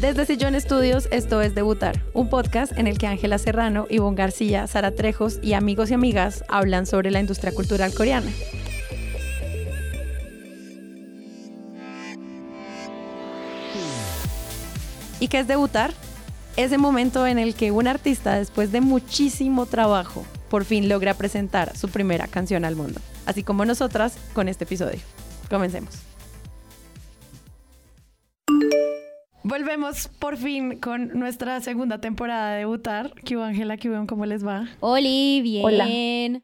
Desde Sillón Estudios, esto es Debutar, un podcast en el que Ángela Serrano, Ivonne García, Sara Trejos y amigos y amigas hablan sobre la industria cultural coreana. ¿Y qué es debutar? Ese momento en el que un artista, después de muchísimo trabajo, por fin logra presentar su primera canción al mundo, así como nosotras con este episodio. Comencemos. Volvemos por fin con nuestra segunda temporada de debutar. ¿Qué Ángela? ¿Qué ¿Cómo les va? Oli, bien. Hola.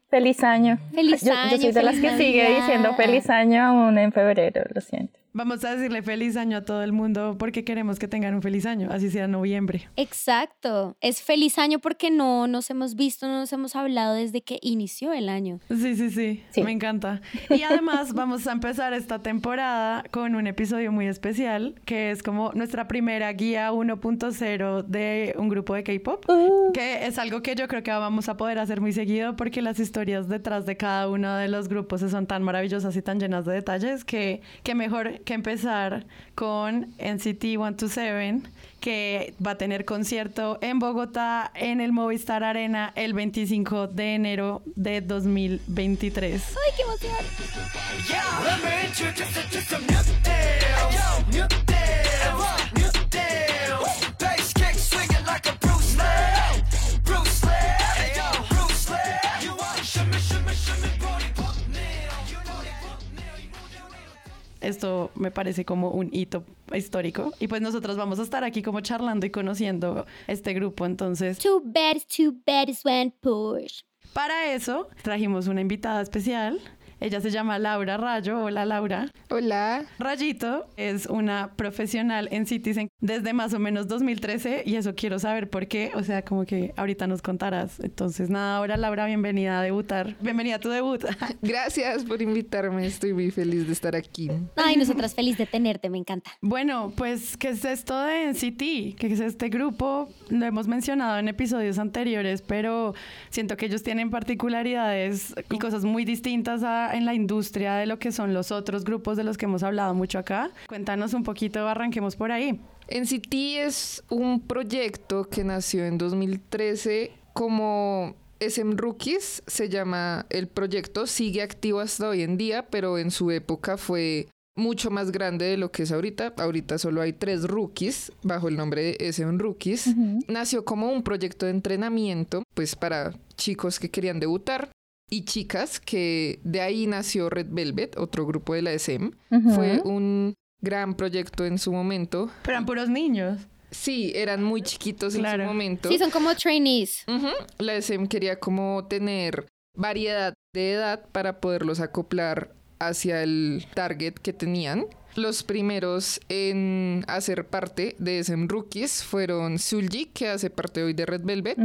Feliz año. Feliz año. Yo, soy de las que sigue diciendo feliz año aún en febrero, lo siento. Vamos a decirle feliz año a todo el mundo porque queremos que tengan un feliz año, así sea noviembre. Exacto. Es feliz año porque no nos hemos visto, no nos hemos hablado desde que inició el año. Sí, sí, sí, Sí. me encanta. Y además vamos a empezar esta temporada con un episodio muy especial que es como nuestra primera guía 1.0 de un grupo de K-Pop, que es algo que yo creo que vamos a poder hacer muy seguido porque las historias detrás de cada uno de los grupos son tan maravillosas y tan llenas de detalles que, que mejor que empezar con NCT 127 que va a tener concierto en Bogotá en el Movistar Arena el 25 de enero de 2023. ¡Ay, qué emoción! Esto me parece como un hito histórico y pues nosotros vamos a estar aquí como charlando y conociendo este grupo. Entonces, Two bad, two bad went push. para eso trajimos una invitada especial. Ella se llama Laura Rayo. Hola Laura. Hola. Rayito es una profesional en Citizen desde más o menos 2013 y eso quiero saber por qué, o sea, como que ahorita nos contarás. Entonces, nada, ahora Laura, bienvenida a debutar. Bienvenida a tu debut. Gracias por invitarme. Estoy muy feliz de estar aquí. Ay, nosotras feliz de tenerte, me encanta. Bueno, pues, ¿qué es esto de NCT? ¿Qué es este grupo? Lo hemos mencionado en episodios anteriores, pero siento que ellos tienen particularidades y cosas muy distintas a- en la industria de lo que son los otros grupos de los que hemos hablado mucho acá. Cuéntanos un poquito, arranquemos por ahí. NCT es un proyecto que nació en 2013 como SM Rookies, se llama el proyecto, sigue activo hasta hoy en día, pero en su época fue mucho más grande de lo que es ahorita. Ahorita solo hay tres rookies bajo el nombre de SM Rookies. Nació como un proyecto de entrenamiento, pues para chicos que querían debutar y chicas, que de ahí nació Red Velvet, otro grupo de la SM. Fue un gran proyecto en su momento. Pero eran puros niños. Sí, eran muy chiquitos en su momento. Sí, son como trainees. Ujú. La SM quería como tener variedad de edad para poderlos acoplar hacia el target que tenían. Los primeros en hacer parte de SM Rookies fueron Sulji, que hace parte hoy de Red Velvet,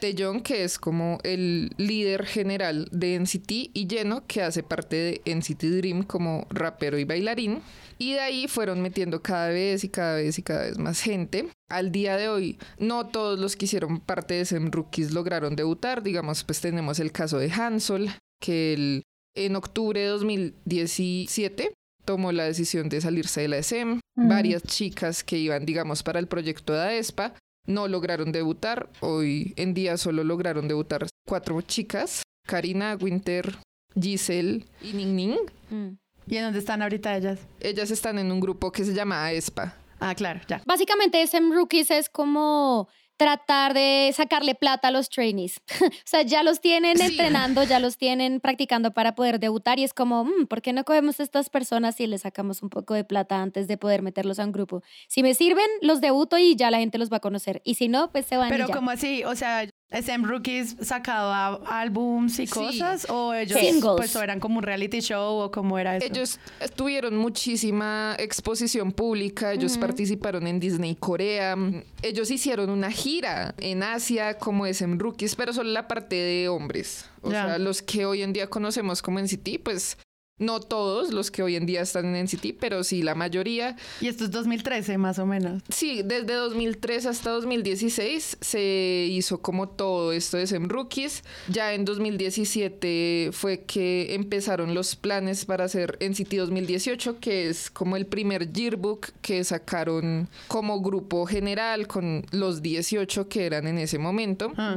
Taeyong, que es como el líder general de NCT, y Jeno, que hace parte de NCT Dream como rapero y bailarín. Y de ahí fueron metiendo cada vez y cada vez y cada vez más gente. Al día de hoy, no todos los que hicieron parte de SM Rookies lograron debutar. Digamos, pues tenemos el caso de Hansol, que en octubre de 2017 tomó la decisión de salirse de la SM. Ujú. Varias chicas que iban, digamos, para el proyecto de AESPA no lograron debutar. Hoy en día solo lograron debutar cuatro chicas. Karina, Winter, Giselle y Ning Ning. Mm. ¿Y en dónde están ahorita ellas? Ellas están en un grupo que se llama AESPA. Ah, claro, ya. Básicamente, SM Rookies es como tratar de sacarle plata a los trainees. o sea, ya los tienen Sí. entrenando, ya los tienen practicando para poder debutar y es como, "Mm, ¿por qué no cogemos a estas personas y les sacamos un poco de plata antes de poder meterlos a un grupo? Si me sirven, los debuto y ya la gente los va a conocer. Y si no, pues se van y Pero ya. como así, o sea, SM Rookies sacado a- álbums y Sí. cosas o ellos Singles. pues o eran como un reality show o cómo era eso. Ellos tuvieron muchísima exposición pública, ellos participaron en Disney Corea, ellos hicieron una gira en Asia como SM Rookies, pero solo la parte de hombres. O sea, los que hoy en día conocemos como NCT, pues No todos los que hoy en día están en NCT, pero sí la mayoría. Y esto es 2013 más o menos. Sí, desde 2003 hasta 2016 se hizo como todo esto de SEM Rookies. Ya en 2017 fue que empezaron los planes para hacer NCT 2018, que es como el primer yearbook que sacaron como grupo general con los 18 que eran en ese momento. Ah.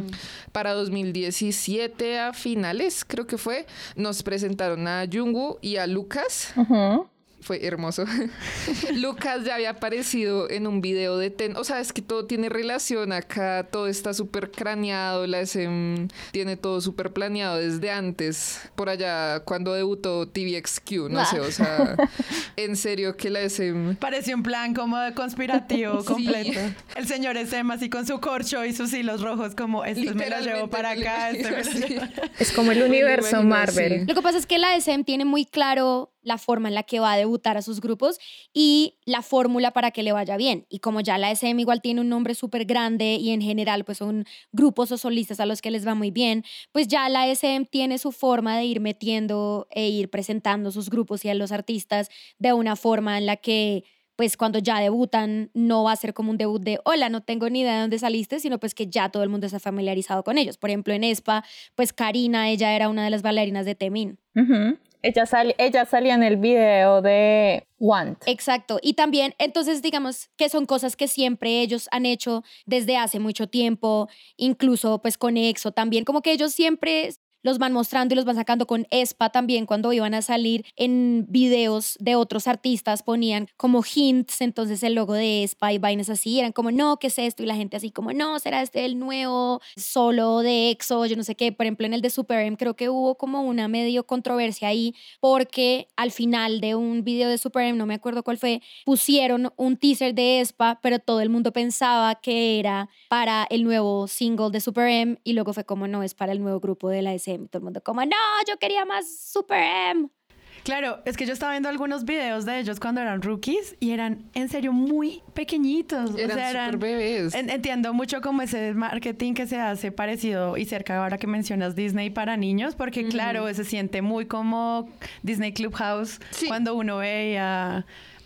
Para 2017 a finales, creo que fue, nos presentaron a Jungwoo y a Lucas. Fue hermoso. Lucas ya había aparecido en un video de Ten. O sea, es que todo tiene relación acá. Todo está súper craneado. La SM tiene todo súper planeado desde antes. Por allá, cuando debutó TVXQ. No Ah. sé, o sea, en serio que la SM. Parece un plan como de conspirativo Sí. completo. El señor Esem así con su corcho y sus hilos rojos como este me lo llevo Literalmente para acá, este me lo imagino llevo. así. Es como el universo Marvel. Lo que pasa es que la SM tiene muy claro la forma en la que va a debutar a sus grupos y la fórmula para que le vaya bien. Y como ya la SM igual tiene un nombre súper grande y en general pues son grupos o solistas a los que les va muy bien, pues ya la SM tiene su forma de ir metiendo e ir presentando sus grupos y a los artistas de una forma en la que pues cuando ya debutan no va a ser como un debut de hola, no tengo ni idea de dónde saliste, sino pues que ya todo el mundo está familiarizado con ellos. Por ejemplo, en ESPA, pues Karina, ella era una de las bailarinas de Temin. Ujú. Ella, sal- ella salía en el video de Want. Exacto. Y también, entonces, digamos que son cosas que siempre ellos han hecho desde hace mucho tiempo, incluso pues con EXO también, como que ellos siempre los van mostrando y los van sacando con ESPA también cuando iban a salir en videos de otros artistas ponían como hints, entonces el logo de ESPA y vainas así, eran como, no, ¿qué es esto? Y la gente así como, no, será este el nuevo solo de EXO, yo no sé qué, por ejemplo en el de Super M creo que hubo como una medio controversia ahí porque al final de un video de Super M, no me acuerdo cuál fue, pusieron un teaser de ESPA, pero todo el mundo pensaba que era para el nuevo single de Super M y luego fue como no, es para el nuevo grupo de la SM. Todo el mundo como, no, yo quería más Super M. Claro, es que yo estaba viendo algunos videos de ellos cuando eran rookies y eran en serio muy pequeñitos. Eran o sea, bebés. En- Entiendo mucho como ese marketing que se hace parecido y cerca ahora que mencionas Disney para niños, porque claro, se siente muy como Disney Clubhouse Sí. cuando uno ve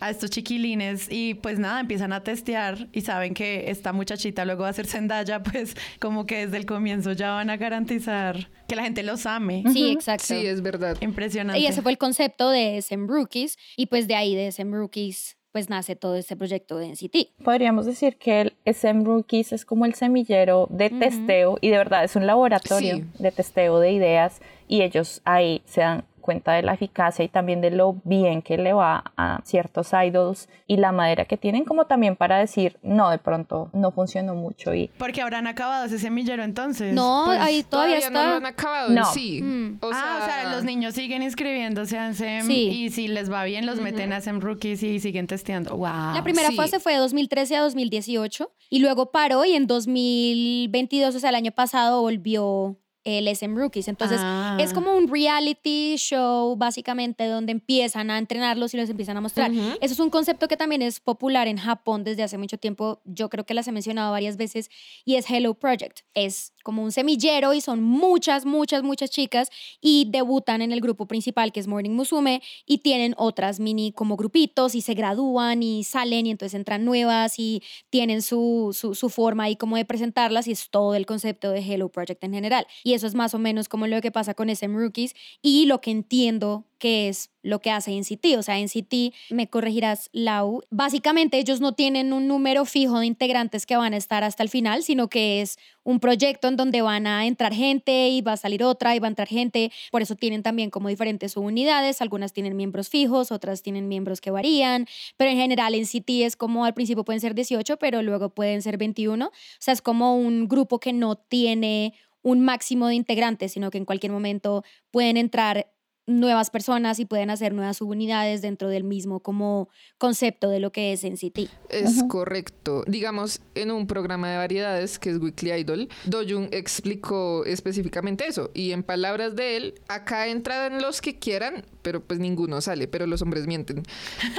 a, estos chiquilines y pues nada, empiezan a testear y saben que esta muchachita luego va a ser Zendaya, pues como que desde el comienzo ya van a garantizar que la gente los ame. Sí, exacto. Sí, es verdad. Impresionante. Y ese fue el concepto de SM Rookies y pues de ahí de SM Rookies pues nace todo este proyecto de NCT. Podríamos decir que el SM Rookies es como el semillero de testeo y de verdad es un laboratorio Sí. de testeo de ideas y ellos ahí se dan cuenta de la eficacia y también de lo bien que le va a ciertos idols y la madera que tienen como también para decir no de pronto no funcionó mucho y Porque habrán acabado ese semillero entonces. No, Pues, ahí todavía, no lo han está. acabado No. sí. Mm. O ah, o sea, sea, los niños siguen inscribiéndose a SEM Sí. y si les va bien los meten a SEM Rookies y siguen testeando. Wow. La primera sí. fase fue de 2013 a 2018 y luego paró y en 2022, o sea, el año pasado volvió el SM Rookies. Entonces, Ah. es como un reality show, básicamente, donde empiezan a entrenarlos y los empiezan a mostrar. Eso es un concepto que también es popular en Japón desde hace mucho tiempo. Yo creo que las he mencionado varias veces y es Hello Project. Es como un semillero y son muchas, muchas, muchas chicas y debutan en el grupo principal que es Morning Musume y tienen otras mini como grupitos y se gradúan y salen y entonces entran nuevas y tienen su, su, su forma ahí como de presentarlas y es todo el concepto de Hello Project en general. Y eso es más o menos como lo que pasa con SM Rookies y lo que entiendo que es lo que hace NCT. O sea, NCT, me corregirás, Lau, básicamente ellos no tienen un número fijo de integrantes que van a estar hasta el final, sino que es un proyecto en donde van a entrar gente y va a salir otra y va a entrar gente. Por eso tienen también como diferentes subunidades. Algunas tienen miembros fijos, otras tienen miembros que varían. Pero en general NCT es como al principio pueden ser 18, pero luego pueden ser 21. O sea, es como un grupo que no tiene un máximo de integrantes, sino que en cualquier momento pueden entrar nuevas personas y pueden hacer nuevas subunidades dentro del mismo como concepto de lo que es NCT. Es correcto. Digamos, en un programa de variedades que es Weekly Idol, Doyoung explicó específicamente eso. Y en palabras de él, acá entran los que quieran, pero pues ninguno sale, pero los hombres mienten.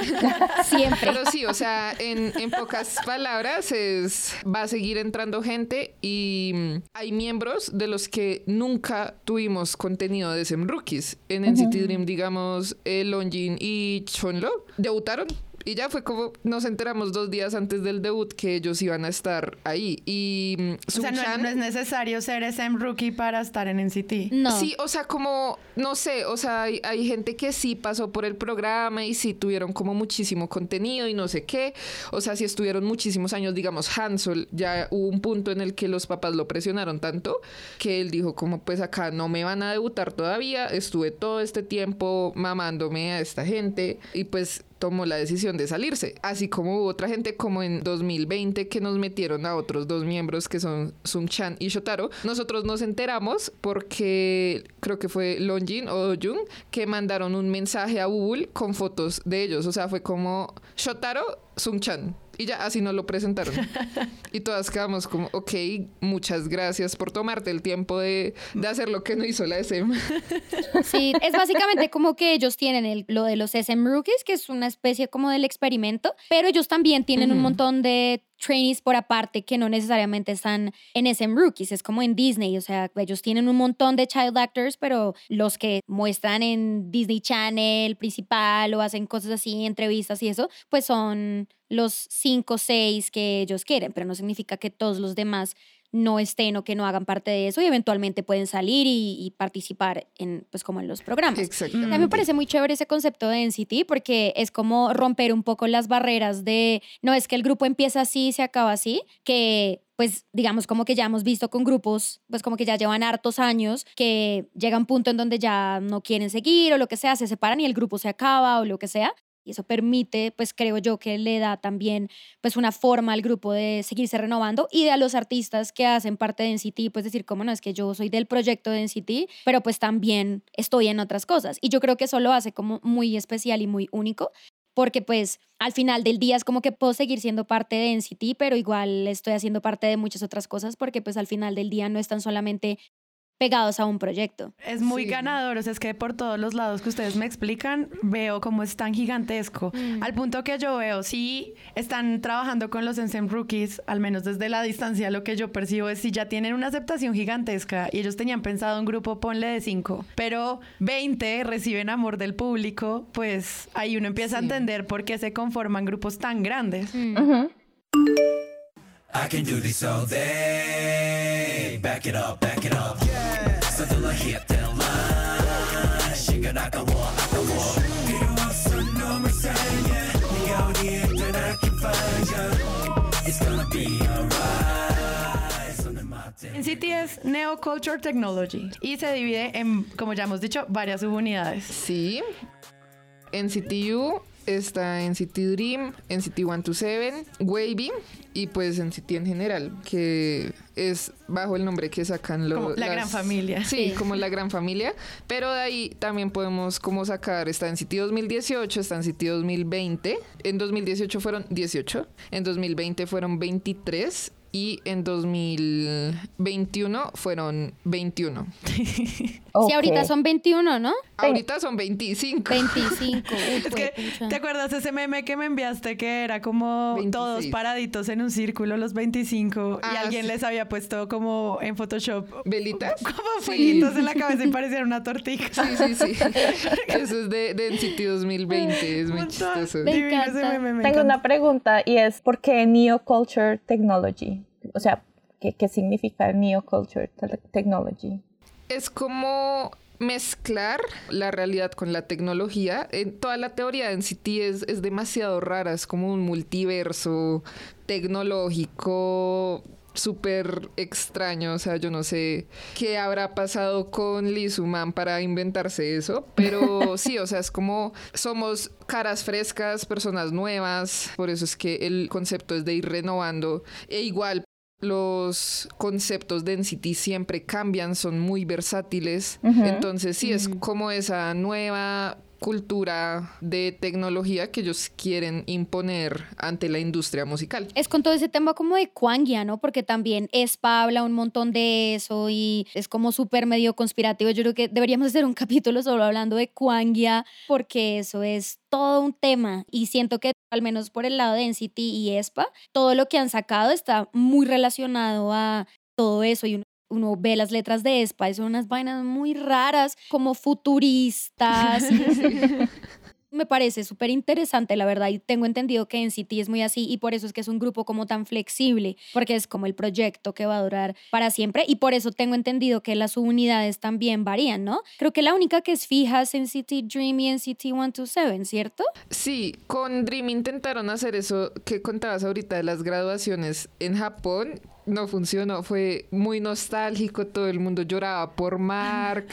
Siempre. Pero sí, o sea, en, en pocas palabras es va a seguir entrando gente y mm, hay miembros de los que nunca tuvimos contenido de SEM Rookies. En NCT Dream, digamos, eh, Longjin y Chonlo debutaron. Y ya fue como nos enteramos dos días antes del debut que ellos iban a estar ahí. Y mm, O sea, no, es necesario ser SM Rookie para estar en NCT. No. Sí, o sea, como, no sé, o sea, hay, hay gente que sí pasó por el programa y sí tuvieron como muchísimo contenido y no sé qué. O sea, sí estuvieron muchísimos años, digamos, Hansel, ya hubo un punto en el que los papás lo presionaron tanto que él dijo como, pues acá no me van a debutar todavía, estuve todo este tiempo mamándome a esta gente y pues tomó la decisión de salirse, así como hubo otra gente como en 2020 que nos metieron a otros dos miembros que son Sung Chan y Shotaro. Nosotros nos enteramos porque creo que fue Longjin o Jung que mandaron un mensaje a Google con fotos de ellos, o sea, fue como Shotaro, Sung Chan. Y ya así nos lo presentaron. y todas quedamos como, ok, muchas gracias por tomarte el tiempo de, de hacer lo que no hizo la SM. Sí, es básicamente como que ellos tienen el- lo de los SM Rookies, que es una especie como del experimento, pero ellos también tienen un montón de trainees por aparte que no necesariamente están en SM Rookies, es como en Disney, o sea, ellos tienen un montón de child actors, pero los que muestran en Disney Channel principal o hacen cosas así, entrevistas y eso, pues son los cinco o seis que ellos quieren, pero no significa que todos los demás no estén o que no hagan parte de eso y eventualmente pueden salir y, y participar en, pues como en los programas. Exactamente. A mí me parece muy chévere ese concepto de NCT porque es como romper un poco las barreras de, no es que el grupo empieza así y se acaba así, que pues digamos como que ya hemos visto con grupos, pues como que ya llevan hartos años, que llega un punto en donde ya no quieren seguir o lo que sea, se separan y el grupo se acaba o lo que sea. Y eso permite, pues creo yo que le da también pues una forma al grupo de seguirse renovando y a los artistas que hacen parte de NCT, pues decir, como no, es que yo soy del proyecto de NCT, pero pues también estoy en otras cosas. Y yo creo que eso lo hace como muy especial y muy único, porque pues al final del día es como que puedo seguir siendo parte de NCT, pero igual estoy haciendo parte de muchas otras cosas, porque pues al final del día no están solamente pegados a un proyecto. Es muy Sí. ganador, o sea, es que por todos los lados que ustedes me explican, veo cómo es tan gigantesco. Al punto que yo veo, sí están trabajando con los NSYNC Rookies, al menos desde la distancia, lo que yo percibo es si ya tienen una aceptación gigantesca y ellos tenían pensado un grupo, ponle de 5, pero 20 reciben amor del público, pues ahí uno empieza a entender por qué se conforman grupos tan grandes. Ujú. I can do this all day. Back it up, back it up. Something like hit that line. Shake it like a wall, like a wall. 필요 없어, 너무 이상해. 네가 어디에 있든 I can find you. It's gonna be alright. 손을 맞대. NCT es Neo Culture Technology y se divide en, como ya hemos dicho, varias subunidades. Sí. NCTU está NCT Dream, NCT 127, Wavy y pues NCT en general, que es bajo el nombre que sacan los... Como la gran familia. Sí, como la gran familia. Pero de ahí también podemos como sacar, está NCT 2018, está NCT 2020. En 2018 fueron 18, en 2020 fueron 23 y en 2021 fueron 21. Sí, ahorita son 21, ¿no? Ahorita son 25. 25. Uy, Es que. ¿te acuerdas ese meme que me enviaste que era como 26. todos paraditos en un círculo, los 25, y Ah, alguien sí. les había puesto como en Photoshop ¿Velitas? como Sí. fueguitos en la cabeza y parecían una tortilla? Sí, sí, sí. Eso es de, de NCT 2020. Es muy chistoso. Me Divino ese encanta. meme, me Tengo encanta. una pregunta y es ¿por qué Neoculture Technology? O sea, ¿qué, qué significa Neoculture Te- Technology? Es como mezclar la realidad con la tecnología. En toda la teoría de NCT es, es demasiado rara. Es como un multiverso tecnológico súper extraño, o sea, yo no sé qué habrá pasado con Lee Suman para inventarse eso, pero sí, o sea, es como somos caras frescas, personas nuevas, por eso es que el concepto es de ir renovando e igual los conceptos de NCT siempre cambian, son muy versátiles. Entonces, sí, es como esa nueva cultura de tecnología que ellos quieren imponer ante la industria musical. Es con todo ese tema como de Kwangia, ¿no? Porque también ESPA habla un montón de eso y es como súper medio conspirativo. Yo creo que deberíamos hacer un capítulo solo hablando de Kwangia porque eso es todo un tema y siento que al menos por el lado de NCT y ESPA, todo lo que han sacado está muy relacionado a todo eso y uno uno ve las letras de ESPA y son unas vainas muy raras, como futuristas. Me parece súper interesante, la verdad, y tengo entendido que NCT es muy así y por eso es que es un grupo como tan flexible, porque es como el proyecto que va a durar para siempre y por eso tengo entendido que las subunidades también varían, ¿no? Creo que la única que es fija es NCT Dream y NCT 127, ¿cierto? Sí, con Dream intentaron hacer eso que contabas ahorita de las graduaciones en Japón. No funcionó, fue muy nostálgico, todo el mundo lloraba por Mark,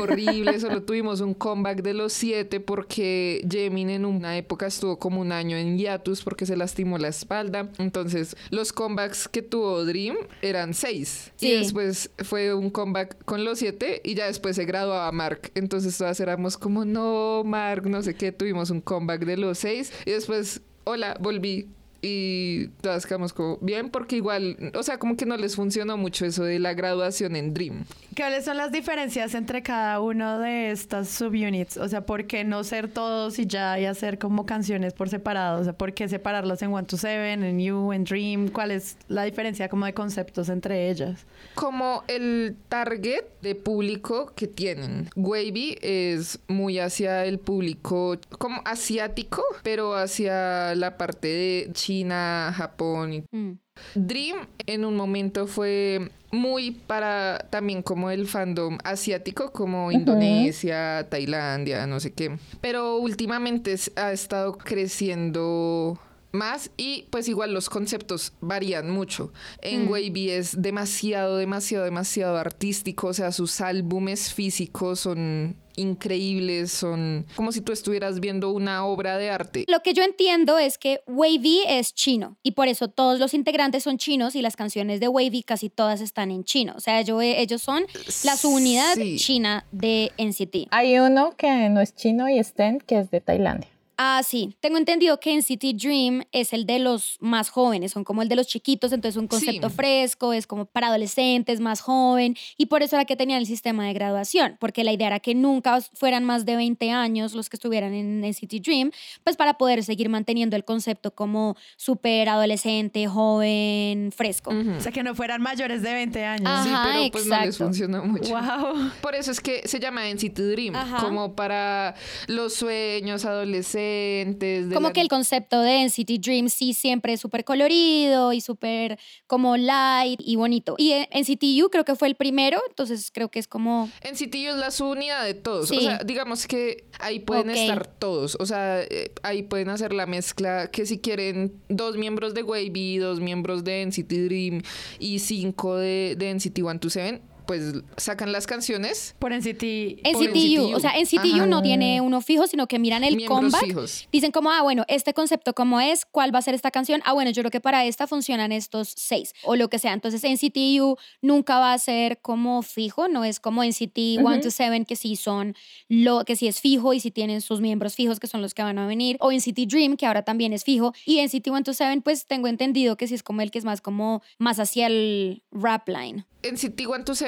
horrible, solo tuvimos un comeback de los siete porque Jemin en una época estuvo como un año en hiatus porque se lastimó la espalda, entonces los comebacks que tuvo Dream eran seis Sí. y después fue un comeback con los siete y ya después se graduaba Mark, entonces todas éramos como no Mark, no sé qué, tuvimos un comeback de los seis y después hola, volví. Y todas quedamos como bien, porque igual, o sea, como que no les funcionó mucho eso de la graduación en Dream. ¿Cuáles son las diferencias entre cada uno de estas subunits? O sea, ¿por qué no ser todos y ya y hacer como canciones por separado? O sea, ¿por qué separarlos en One to Seven, en You, en Dream? ¿Cuál es la diferencia como de conceptos entre ellas? Como el target de público que tienen. Wavy es muy hacia el público como asiático, pero hacia la parte de China, Japón y Mm. Dream en un momento fue muy para también como el fandom asiático, como Indonesia, Tailandia, no sé qué. Pero últimamente ha estado creciendo más y pues igual los conceptos varían mucho. En Wavy es demasiado, demasiado, demasiado artístico, o sea, sus álbumes físicos son increíbles, son como si tú estuvieras viendo una obra de arte. Lo que yo entiendo es que Wavy es chino y por eso todos los integrantes son chinos y las canciones de Wavy casi todas están en chino. O sea, yo- ellos son la subunidad Sí. china de NCT. Hay uno que no es chino y es Ten, que es de Tailandia. Ah, sí. Tengo entendido que NCT Dream es el de los más jóvenes, son como el de los chiquitos, entonces un concepto Sí. fresco, es como para adolescentes, más joven, y por eso era que tenían el sistema de graduación, porque la idea era que nunca fueran más de 20 años los que estuvieran en NCT Dream, pues para poder seguir manteniendo el concepto como súper adolescente, joven, fresco. O sea, que no fueran mayores de 20 años. Ajá, sí, pero pues no les funcionó mucho. Wow. Por eso es que se llama NCT Dream, Ajá. como para los sueños adolescentes. De Como la- que el concepto de NCT Dream sí siempre es súper colorido y súper como light y bonito. Y en NCT U creo que fue el primero, entonces creo que es como... NCT U es la subunidad de todos. Sí. O sea, digamos que ahí pueden estar todos. O sea, eh, ahí pueden hacer la mezcla que si quieren dos miembros de Wavy, dos miembros de NCT Dream y cinco de, de NCT 127, pues sacan las canciones. Por NCT. NCT U, o sea, NCT U no tiene uno fijo, sino que miran el Miembros comeback. fijos. Dicen como, ah, bueno, este concepto cómo es, cuál va a ser esta canción. Ah, bueno, yo creo que para esta funcionan estos seis o lo que sea. Entonces, NCT U nunca va a ser como fijo, no es como NCT 1 to 7 que sí son lo que sí es fijo y sí tienen sus miembros fijos que son los que van a venir o NCT Dream que ahora también es fijo y NCT 1 to 7 pues tengo entendido que sí es como el que es más como más hacia el rap line. NCT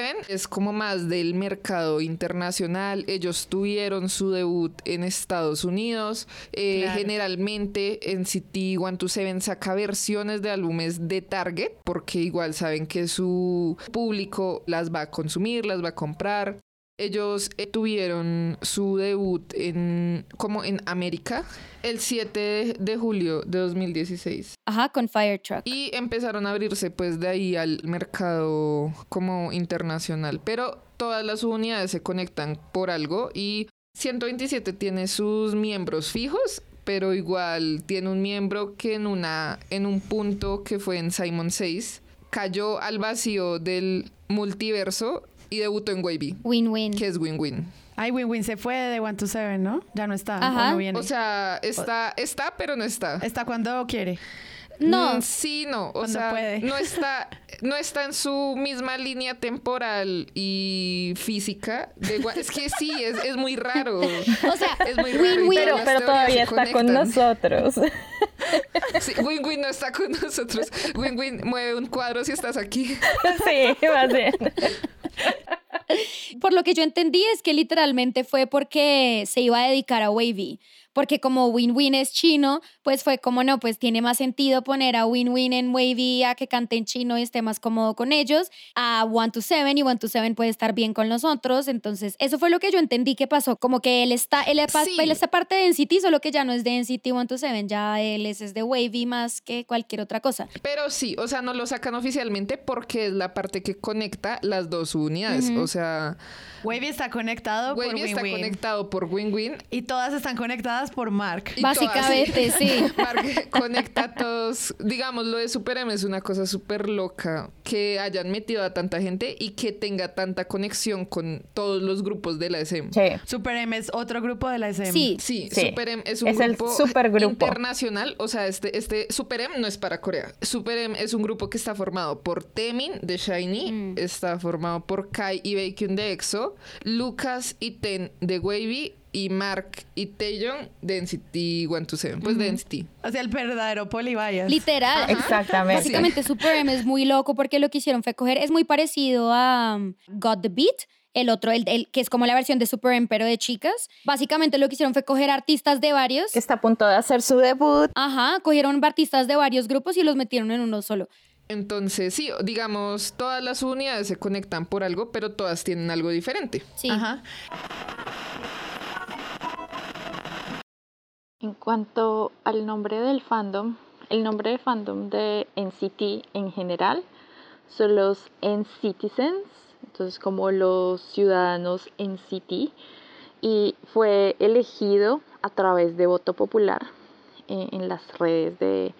127 es como más del mercado internacional. Ellos tuvieron su debut en Estados Unidos. Eh, Claro. Generalmente NCT 127 saca versiones de álbumes de Target porque igual saben que su público las va a consumir, las va a comprar. Ellos eh, tuvieron su debut en como en América el 7 de- de julio de 2016. Ajá, con Fire Truck. Y empezaron a abrirse pues de ahí al mercado como internacional. Pero todas las unidades se conectan por algo y 127 tiene sus miembros fijos, pero igual tiene un miembro que en, una, en un punto que fue en Simon 6 cayó al vacío del multiverso y debutó en Wavy, Win-win. que es win-win. Ay, Win Win se fue de One to Seven, ¿no? Ya no está. Ajá. ¿o no viene? O sea, está, está pero no está. está cuando quiere. No. Mm, Sí, no. O sea, puede. no está, no está en su misma línea temporal y física. de es que sí, es, es muy raro. O sea, Es muy raro. y win-win. Pero, pero todavía está con nosotros. Sí, Win Win no está con nosotros. Win Win mueve un cuadro si estás aquí. sí, va a ser. Por lo que yo entendí es que literalmente fue porque se iba a dedicar a Wavy, porque como Win-Win es chino, pues fue como no, pues tiene más sentido poner a Win-Win en Wavy a que cante en chino y esté más cómodo con ellos, a One to Seven y One to Seven puede estar bien con nosotros. Entonces, eso fue lo que yo entendí que pasó. Como que él está, él, es Sí. él está parte de NCT, solo que ya no es de NCT One to Seven, ya él es, es de Wavy más que cualquier otra cosa. Pero sí, o sea, no lo sacan oficialmente porque es la parte que conecta las dos unidades. O sea, Wavy está conectado por Wavy está Win-Win. conectado por Win-Win. Y todas están conectadas por Mark. y Básicamente, todas- sí. Mark conecta a todos. Digamos, lo de Super M es una cosa súper loca que hayan metido a tanta gente y que tenga tanta conexión con todos los grupos de la SM. Sí. Super M es otro grupo de la SM. Sí, Sí, Sí. Super M es un Es el grupo supergrupo. internacional. O sea, este, este Super M no es para Corea. Super M es un grupo que está formado por Temin de Shiny, Mm. está formado por Kai y Baekhyun de EXO, Lucas y Ten de Wavy y Mark y Taeyong de NCT 127. Pues de NCT. O sea, el verdadero polybias. Literal. Exactamente. Básicamente Super M es muy loco porque lo que hicieron fue coger, es muy parecido a um, Got the Beat, el otro, el, el- que es como la versión de Super M pero de chicas. Básicamente lo que hicieron fue coger artistas de varios. Que está a punto de hacer su debut. Ajá, cogieron artistas de varios grupos y los metieron en uno solo. Entonces, sí, digamos, todas las unidades se conectan por algo, pero todas tienen algo diferente. Sí. Ajá. En cuanto al nombre del fandom, el nombre de fandom de NCT en general son los NCitizens, entonces como los ciudadanos NCT, y fue elegido a través de voto popular eh, en las redes de,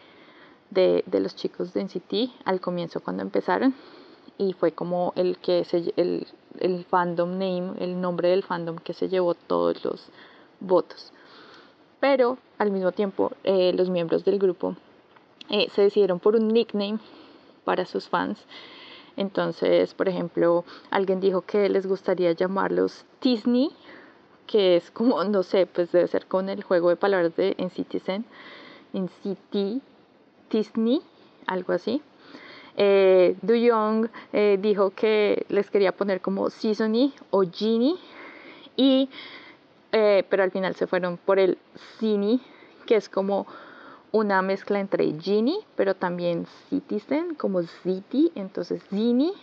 de, los chicos de NCT al comienzo cuando empezaron y fue como el que se, el, el fandom name, el nombre del fandom que se llevó todos los votos pero al mismo tiempo eh, los miembros del grupo eh, se decidieron por un nickname para sus fans. Entonces, por ejemplo, alguien dijo que les gustaría llamarlos Disney, que es como, no sé, pues debe ser con el juego de palabras de en Citizen, en City, Disney, algo así. Eh, Du Young eh, dijo que les quería poner como Seasony o Genie y eh, pero al final se fueron por el Cine, que es como una mezcla entre Genie, pero también Citizen, como City, entonces Zini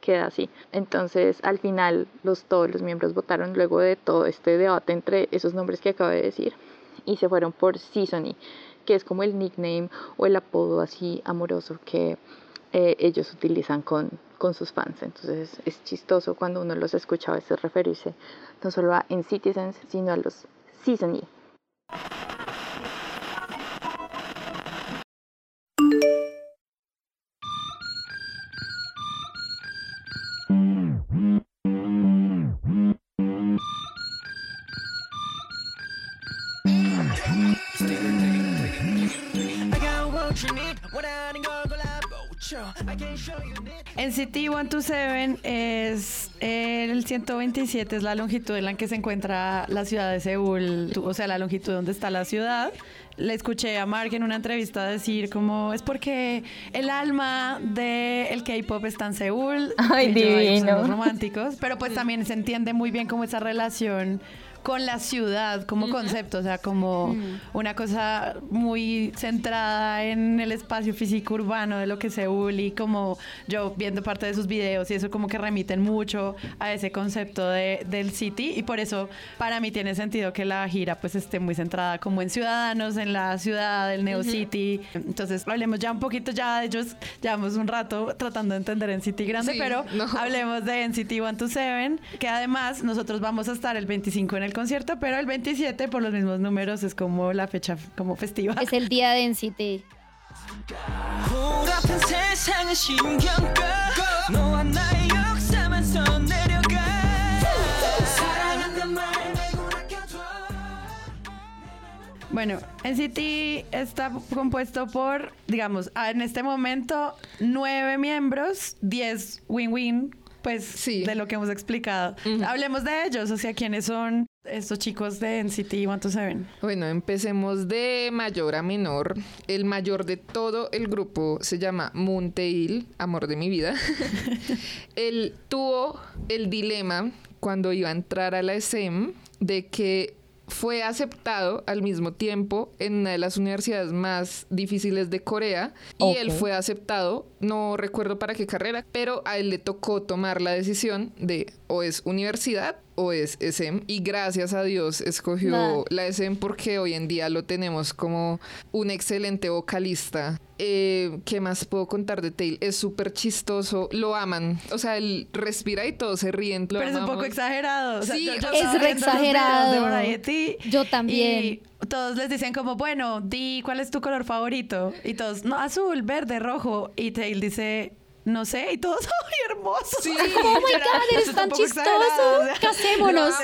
queda así. Entonces al final los, todos los miembros votaron luego de todo este debate entre esos nombres que acabo de decir y se fueron por Seasony, que es como el nickname o el apodo así amoroso que eh, ellos utilizan con, con sus fans. Entonces es chistoso cuando uno los escucha a veces referirse no solo a Citizens, sino a los Seasony. NCT 127 es el 127, es la longitud en la que se encuentra la ciudad de Seúl, o sea, la longitud donde está la ciudad. Le escuché a Mark en una entrevista decir como es porque el alma del K-pop está en Seúl. Ay, yo, "Ay, divino". somos románticos, pero pues también se entiende muy bien como esa relación con la ciudad como concepto, o sea, como una cosa muy centrada en el espacio físico urbano de lo que Seúl y como yo viendo parte de sus videos y eso como que remiten mucho a ese concepto de, del city y por eso para mí tiene sentido que la gira pues esté muy centrada como en ciudadanos, en la ciudad, el Neo City. Entonces hablemos ya un poquito ya de ellos, llevamos un rato tratando de entender en City grande, Sí, pero no. hablemos de NCT 127, que además nosotros vamos a estar el 25 en el concierto, pero el 27 por los mismos números es como la fecha como festiva. Es el día de NCT. Bueno, NCT está compuesto por, digamos, en este momento, nueve miembros, diez win-win, pues de lo que hemos explicado. Hablemos de ellos, o sea, quiénes son, estos chicos de NCT 127. Bueno, empecemos de mayor a menor. El mayor de todo el grupo se llama Moon Tae-il, amor de mi vida. Él tuvo el dilema cuando iba a entrar a la SM de que fue aceptado al mismo tiempo en una de las universidades más difíciles de Corea y él fue aceptado, no recuerdo para qué carrera, pero a él le tocó tomar la decisión de o es universidad o es SM y gracias a Dios escogió Nah. la SM porque hoy en día lo tenemos como un excelente vocalista. Eh, ¿Qué más puedo contar de Tail? Es súper chistoso, lo aman, o sea, él respira y todos se ríen. lo Pero es un poco exagerado. O sea, Sí, yo- yo es re exagerado. De Yo también. Y todos les dicen como, bueno, di cuál es tu color favorito. Y todos, no, azul, verde, rojo. Y Tail dice, no sé. Y todos, ¡ay, hermoso! Sí. Oh my God, eres tan chistoso. Casémonos.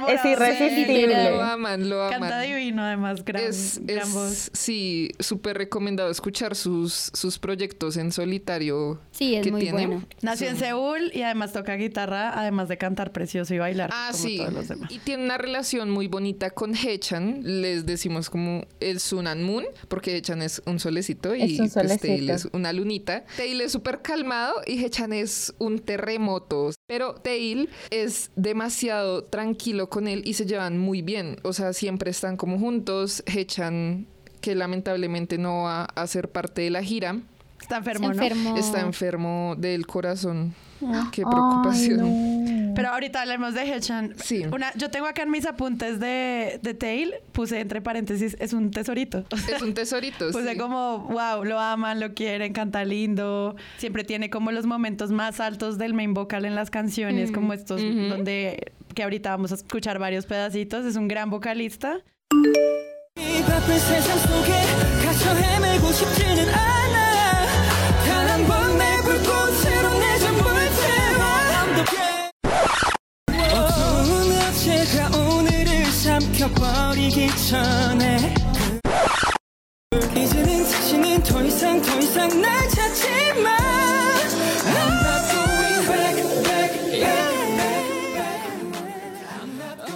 Lo. Es irresistible. Lo aman, lo aman. Canta divino, además, gran, es, gran es- voz. sí, súper recomendado escuchar sus, sus proyectos en solitario. Sí, es que muy tiene. bueno. Nació en Seúl y además toca guitarra, además de cantar precioso y bailar. Ah, como sí. todos los demás. Y tiene una relación muy bonita con Hechan. Les decimos como el Sun and Moon, porque Hechan es un solecito y Es un pues, Tail solecito. es una lunita. Tail es súper calmado y Hechan es un terremoto. Pero Tail es demasiado tranquilo con él y se llevan muy bien. O sea, siempre están como juntos. Hechan, que lamentablemente no va a ser parte de la gira, Está enfermo, ¿no? enfermó. está enfermo del corazón. Ah. Qué preocupación. Pero ahorita hablemos de Hechan. Sí. Una, yo tengo acá en mis apuntes de, de Tail, puse entre paréntesis, es un tesorito. O sea, Es un tesorito. Puse sí. como, wow, lo aman, lo quieren, canta lindo. Siempre tiene como los momentos más altos del main vocal en las canciones, como estos ujú. donde que ahorita vamos a escuchar varios pedacitos. Es un gran vocalista. 어제가 오늘을 삼켜버리기 전에 이제는 다시는 더 이상 더 이상 날 찾지 마 I'm not going back, back, back.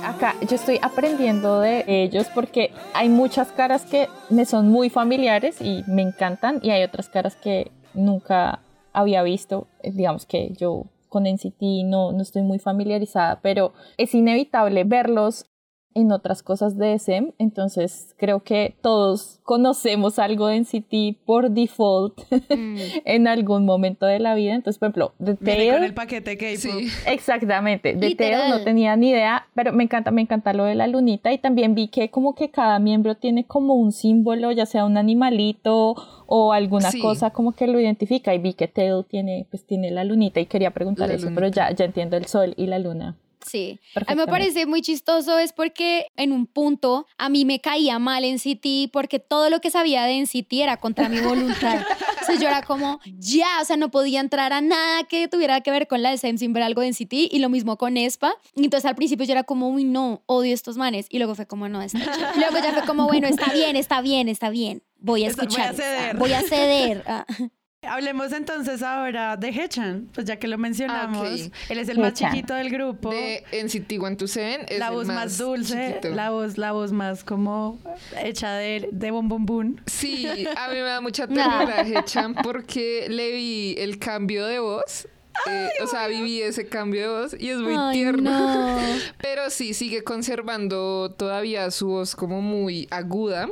Acá yo estoy aprendiendo de ellos porque hay muchas caras que me son muy familiares y me encantan y hay otras caras que nunca había visto. Eh, Digamos que yo con NCT no, no estoy muy familiarizada, pero es inevitable verlos en otras cosas de SM, entonces creo que todos conocemos algo de NCT por default en algún momento de la vida. Entonces, por ejemplo, The Viene con Tale- el paquete K-pop. Sí. Exactamente, de Literal. Teo no tenía ni idea, pero me encanta, me encanta lo de la lunita y también vi que como que cada miembro tiene como un símbolo, ya sea un animalito o alguna Sí. cosa como que lo identifica y vi que Teo tiene pues tiene la lunita y quería preguntar La eso, lunita. pero ya, ya entiendo el sol y la luna. Sí. A mí me parece muy chistoso es porque en un punto a mí me caía mal en City porque todo lo que sabía de NCT era contra mi voluntad. Entonces yo era como, ya, o sea, no podía entrar a nada que tuviera que ver con la SM sin ver algo de NCT y lo mismo con ESPA. Entonces al principio yo era como, uy, no, odio estos manes. Y luego fue como, no, está chido. Luego ya fue como, bueno, está bien, está bien, está bien. Voy a Está- voy a escuchar. ceder. Voy a ceder. Hablemos entonces ahora de Hechan, pues ya que lo mencionamos. Él es el más Hechan. chiquito del grupo. De NCT 127 es la el voz más, dulce, chiquito. la voz, la voz más como hecha de, de bom bom bum. Sí, a mí me da mucha ternura Hechan porque le vi el cambio de voz. eh, o sea, viví ese cambio de voz y es muy Ay, tierno. no. Pero sí, sigue conservando todavía su voz como muy aguda.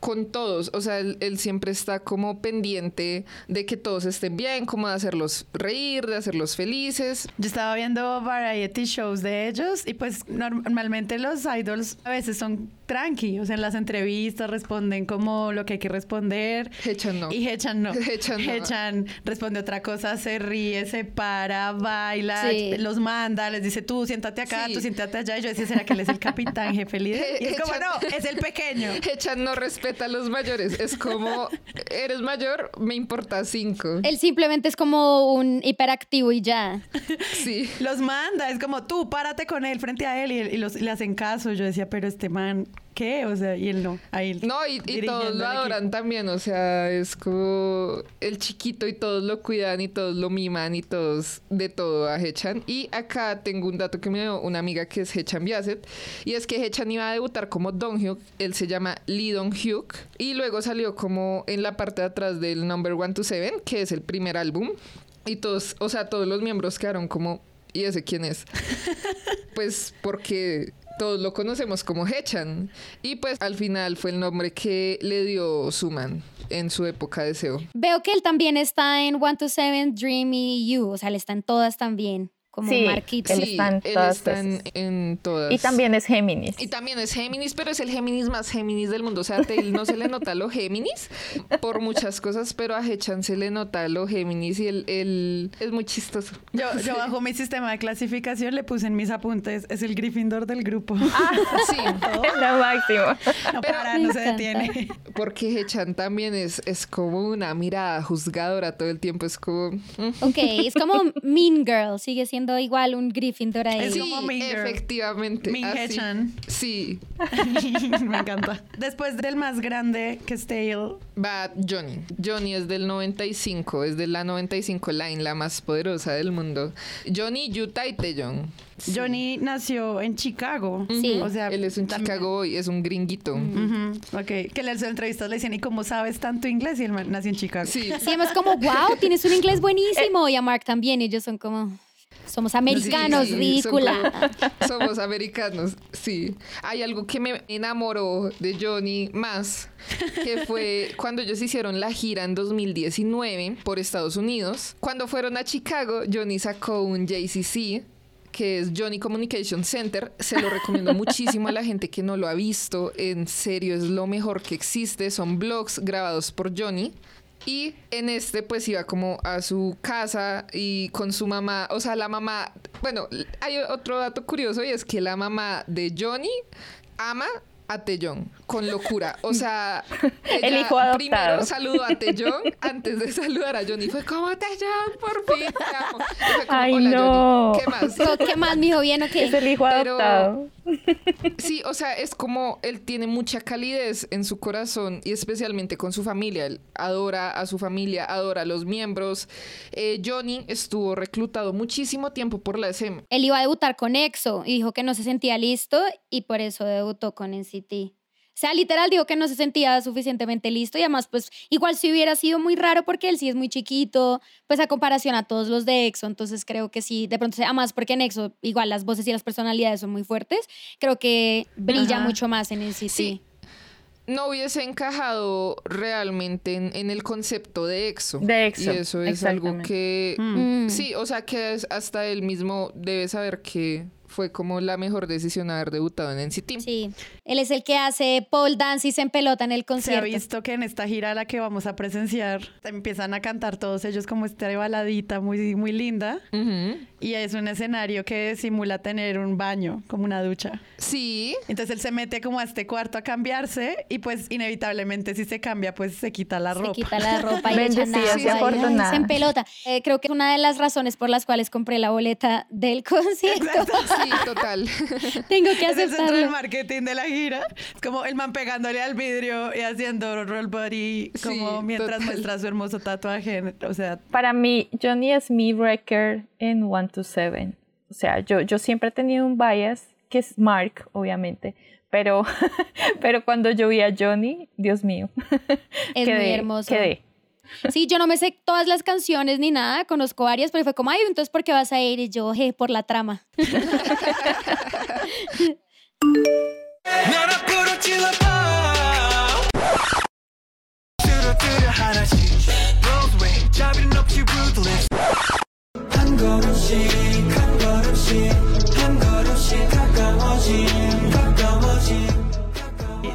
con todos. O sea, él, él siempre está como pendiente de que todos estén bien, como de hacerlos reír, de hacerlos felices. Yo estaba viendo variety shows de ellos y pues norm- normalmente los idols a veces son tranqui, o sea, en las entrevistas responden como lo que hay que responder. Hechan no. Y Hechan no. Hechan no. Hechan responde otra cosa, se ríe, se para, baila, Sí. los manda, les dice tú siéntate acá, Sí. tú siéntate allá. Y yo decía, ¿será que él es el capitán, jefe líder? Y es como, Hechan- no, es el pequeño. Hechan no respeta a los mayores. Es como, eres mayor, me importa cinco. Él simplemente es como un hiperactivo y ya. Sí. Los manda, es como tú, párate con él frente a él y, y los, y le hacen caso. Yo decía, pero este man, ¿qué? O sea, y él no. Ahí No, y, y todos lo adoran también, o sea, es como el chiquito y todos lo cuidan y todos lo miman y todos de todo a Hechan. Y acá tengo un dato que me dio una amiga que es Hechan Biaset, y es que Hechan iba a debutar como Donghyuk, él se llama Lee Dong-hyuk, y luego salió como en la parte de atrás del Number One to Seven, que es el primer álbum, y todos, o sea, todos los miembros quedaron como, ¿y ese quién es? Pues porque todos lo conocemos como Hechan. Y pues al final fue el nombre que le dio Suman en su época de SEO. Veo que él también está en One to Seven, Dream You. O sea, él está en todas también, como Sí, Marquito. Él está en todas esas. en todas. Y también es Géminis. Y también es Géminis, pero es el Géminis más Géminis del mundo. O sea, a Tail no se le nota lo Géminis por muchas cosas, pero a Hechan se le nota lo Géminis y él, él es muy chistoso. Yo, yo bajo mi sistema de clasificación le puse en mis apuntes, es el Gryffindor del grupo. Sí, Es lo máximo. no pero- para, no se encanta. detiene. porque Hechan también es, es como una mirada juzgadora todo el tiempo. Es como... mm. Ok, es como Mean Girl. Sigue siendo igual un Gryffindor ahí. Es Sí, como Mean Girl. efectivamente. Hechan. Sí, Me encanta. Después del más grande, que es Tail, va Johnny. Johnny es del 95, es de la 95 Line, la más poderosa del mundo. Johnny, Utah y Taeyong. Johnny nació en Chicago. Sí. O sea, Él es un también- Chicago Boy, es un gringuito. Ujú, Ok, que le hacen entrevistas, le dicen, ¿y cómo sabes tanto inglés? Y él nació en Chicago. Sí. Sí, además como, wow, tienes un inglés buenísimo. Y a Mark también. Ellos son como, somos americanos, Sí, ridícula. como- somos americanos, sí. Hay algo que me enamoró de Johnny más, que fue cuando ellos hicieron la gira en 2019 por Estados Unidos. Cuando fueron a Chicago, Johnny sacó un JCC que es Johnny Communication Center. Se lo recomiendo muchísimo a la gente que no lo ha visto. En serio, es lo mejor que existe. Son blogs grabados por Johnny. Y en este pues iba como a su casa y con su mamá, o sea, la mamá, bueno, hay otro dato curioso y es que la mamá de Johnny ama a Tellón con locura. O sea, El hijo adoptado. primero saludó a Tellón antes de saludar a Johnny. Fue como Tellón, por fin, te amo. Fue como, Ay, "Hola, no. Johnny, ¿Qué más? ¿Qué más, mijo? ¿Bien o qué? Es el hijo Pero- adoptado. Sí, o sea, es como él tiene mucha calidez en su corazón y especialmente con su familia. Él adora a su familia, adora a los miembros. Eh, Johnny estuvo reclutado muchísimo tiempo por la SM. Él iba a debutar con EXO y dijo que no se sentía listo y por eso debutó con NCT. O sea, literal dijo que no se sentía suficientemente listo y además pues igual si hubiera sido muy raro porque él sí es muy chiquito, pues a comparación a todos los de EXO, entonces creo que sí, de pronto, además porque en EXO igual las voces y las personalidades son muy fuertes, creo que brilla Ajá. mucho más en NCT. Sí. No hubiese encajado realmente en, en el concepto de EXO. De EXO, Y eso es algo que... Mm. Sí, o sea que hasta él mismo debe saber que fue como la mejor decisión haber debutado en NCT. Sí, él es el que hace pole dance y se empelota en el Se ha concierto. visto que en esta gira a la que vamos a presenciar empiezan a cantar todos ellos como esta baladita muy, muy linda Ujú. y es un escenario que simula tener un baño, como una ducha. Sí, Entonces él se mete como a este cuarto a cambiarse y pues inevitablemente si se cambia pues se quita la Se ropa. quita la ropa y echa nada. se empelota. Eh, creo que es una de las razones por las cuales compré la boleta del concierto. sí, total. Tengo que Es el centro del aceptarlo. marketing de la gira. Es como el man pegándole al vidrio y haciendo roll body como Sí, mientras total. muestra su hermoso tatuaje. O sea, Para mí, Johnny es mi wrecker en One to Seven. O sea, yo, yo siempre he tenido un bias, que es Mark, obviamente. Pero, pero cuando yo vi a Johnny, Dios mío. Es muy hermoso. Quedé. Sí, yo no me sé todas las canciones ni nada, conozco varias, pero fue como, ay, entonces ¿por qué vas a ir? Y yo, je, por la trama. 날 앞으로 찔러봐 뚜루뚜루 하나씩 Rose way 자비는 없이 ruthless 한 걸음씩 한 걸음씩 한 걸음씩 가까워짐 가까워짐 y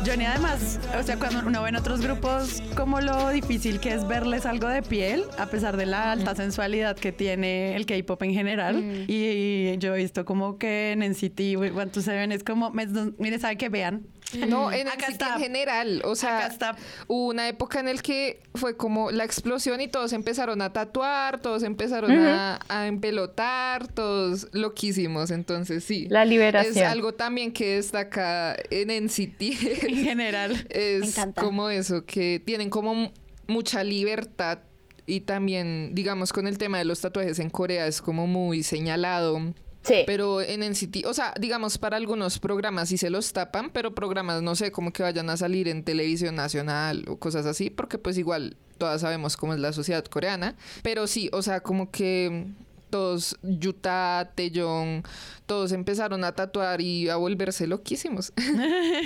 Johnny además, o sea, cuando uno ve en otros grupos como lo difícil que es verles algo de piel, a pesar de la alta sensualidad que tiene el K-pop en general. Y, yo he visto como que en NCT, One to Seven es como, mire, sabe que vean. No, en, está. en general. O sea, Acá está. hubo una época en el que fue como la explosión y todos empezaron a tatuar, todos empezaron a, a empelotar, todos loquísimos. Entonces, sí. La Es liberación. algo también que destaca en NCT. En general. es Me encanta. como eso, que tienen como mucha libertad y también, digamos, con el tema de los tatuajes en Corea es como muy señalado. Sí. Pero en NCT, o sea, digamos, para algunos programas sí se los tapan, pero programas, no sé, como que vayan a salir en televisión nacional o cosas así, porque pues igual todas sabemos cómo es la sociedad coreana. Pero sí, o sea, como que todos, Yuta, Taeyong, todos empezaron a tatuar y a volverse loquísimos.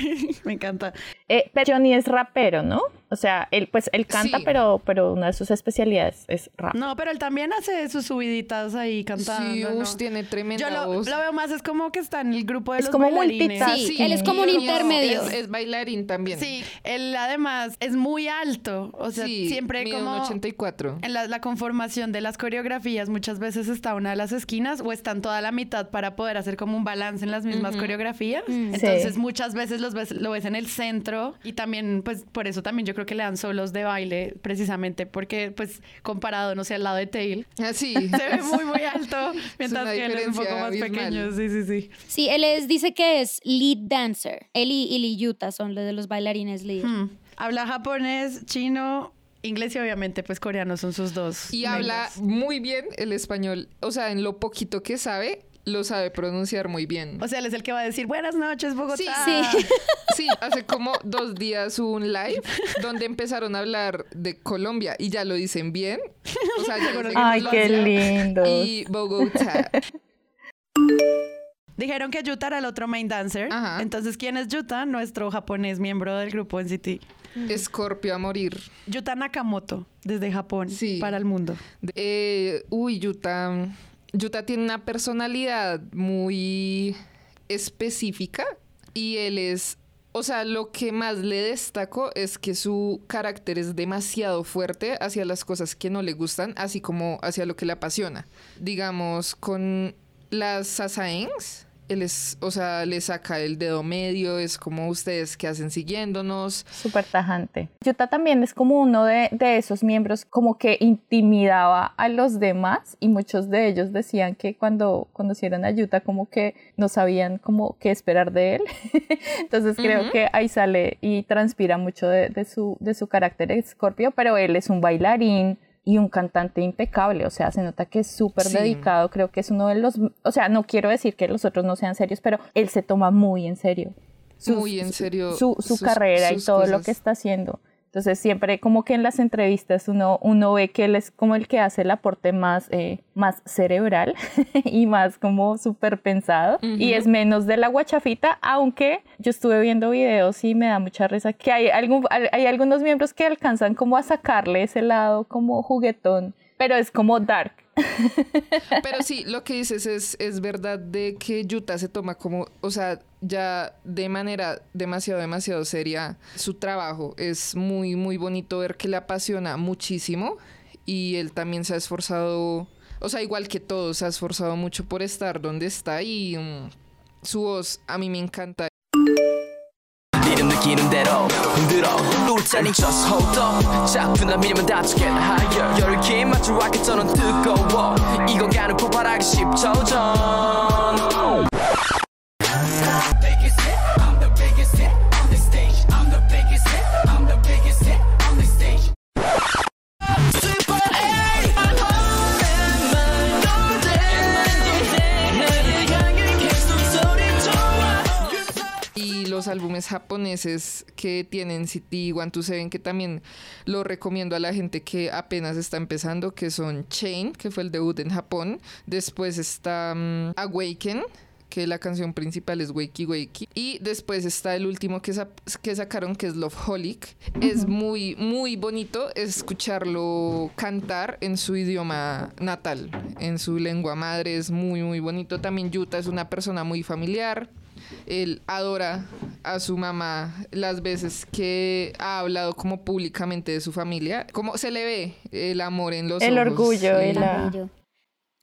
Me encanta. Eh, pero Johnny es rapero, ¿no? O sea, él pues él canta, Sí. pero, pero una de sus especialidades es rap. No, pero él también hace sus subiditas ahí cantando. sí, ¿no? tiene tremenda Yo lo, voz. lo veo más, es como que está en el grupo de Es los como bailarines. multitask. Sí, él es como un intermedio. Es, es bailarín también. Sí, él además es muy alto. O sea, Sí, siempre mide un como... 84. En la, la conformación de las coreografías muchas veces está una de las esquinas o están toda la mitad para poder hacer como un balance en las mismas coreografías. Entonces Sí. muchas veces los ves, lo ves en el centro y también pues por eso también yo creo que le dan solos de baile precisamente porque pues comparado no sé al lado de Tail Ah, sí. se ve muy muy alto mientras que él es un poco más abismal. pequeño. Sí, sí, sí. Sí, él es, dice que es lead dancer. Él y, y Lee Yuta son los de los bailarines lead. Hmm. Habla japonés, chino, inglés y obviamente pues coreano son sus dos. Y habla muy bien el español. O sea, en lo poquito que sabe, lo sabe pronunciar muy bien. O sea, él es el que va a decir buenas noches, Bogotá. Sí, Sí. Sí, hace como dos días hubo un live donde empezaron a hablar de Colombia y ya lo dicen bien. O sea, ya dicen Ay, qué lindo. Y Bogotá. Dijeron que Yuta era el otro main dancer. Ajá. Entonces, ¿quién es Yuta? Nuestro japonés miembro del grupo NCT. Escorpio a morir. Yuta Nakamoto, desde Japón Sí. para el mundo. Eh, uy, Yuta. Yuta tiene una personalidad muy específica y él es, o sea, lo que más le destaco es que su carácter es demasiado fuerte hacia las cosas que no le gustan, así como hacia lo que le apasiona. Digamos, con las Sasaengs, él es, o sea, le saca el dedo medio, es como ustedes que hacen siguiéndonos. Súper tajante. Yuta también es como uno de, de esos miembros como que intimidaba a los demás y muchos de ellos decían que cuando conocieron a Yuta como que no sabían como qué esperar de él. Entonces creo que ahí sale y transpira mucho de, de su, de su carácter escorpio, pero él es un bailarín y un cantante impecable, o sea, se nota que es súper Sí. dedicado, creo que es uno de los, o sea, no quiero decir que los otros no sean serios, pero él se toma muy en serio sus- Muy en serio su, su sus- carrera y todo lo que está haciendo. Entonces siempre como que en las entrevistas uno, uno ve que él es como el que hace el aporte más, eh, más cerebral y más como súper pensado y es menos de la guachafita, aunque yo estuve viendo videos y me da mucha risa que hay, algún, al- hay algunos miembros que alcanzan como a sacarle ese lado como juguetón, pero es como dark. Pero sí, lo que dices es, es verdad de que Yuta se toma como, o sea, ya de manera demasiado, demasiado seria su trabajo. Es muy, muy bonito ver que le apasiona muchísimo y él también se ha esforzado, o sea, igual que todos, se ha esforzado mucho por estar donde está y mm, su voz a mí me encanta. 괜찮니 just hold up. 작은 나 밀면 that's get higher. 열기 마치 로켓처럼 뜨거워. 이거 가는 폭발하기 10초 전. Álbumes japoneses que tienen City One to Seven, que también lo recomiendo a la gente que apenas está empezando, que son Chain, que fue el debut en Japón. Después está mm, Awaken, que la canción principal es Wakey Wakey. Y después está el último que, sa- que sacaron, que es Love Holic. Es muy, muy bonito escucharlo cantar en su idioma natal, en su lengua madre. Es muy, muy bonito. También Yuta es una persona muy familiar. Él adora a su mamá las veces que ha hablado como públicamente de su familia. Como se le ve el amor en los El ojos. orgullo, Sí. el- Orgullo.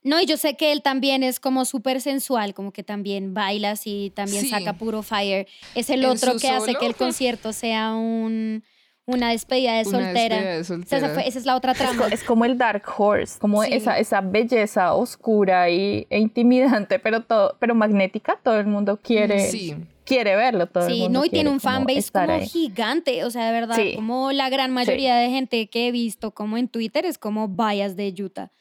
No, y yo sé que él también es como súper sensual, como que también baila así, también Sí. saca puro fire. Es el ¿En otro que hace que el concierto sea un, una despedida de Una soltera. despedida de O sea, soltera. esa, fue- esa es la otra Es, trama. co- es como el Dark Horse, como Sí. esa, esa belleza oscura y, e intimidante, pero todo, pero magnética. Todo el mundo quiere, Sí. quiere verlo. Todo el Sí, mundo no, y tiene quiere un como fanbase como ahí. gigante, o sea, de verdad, Sí. como la gran mayoría de gente que he visto como en Twitter es como bias de Utah.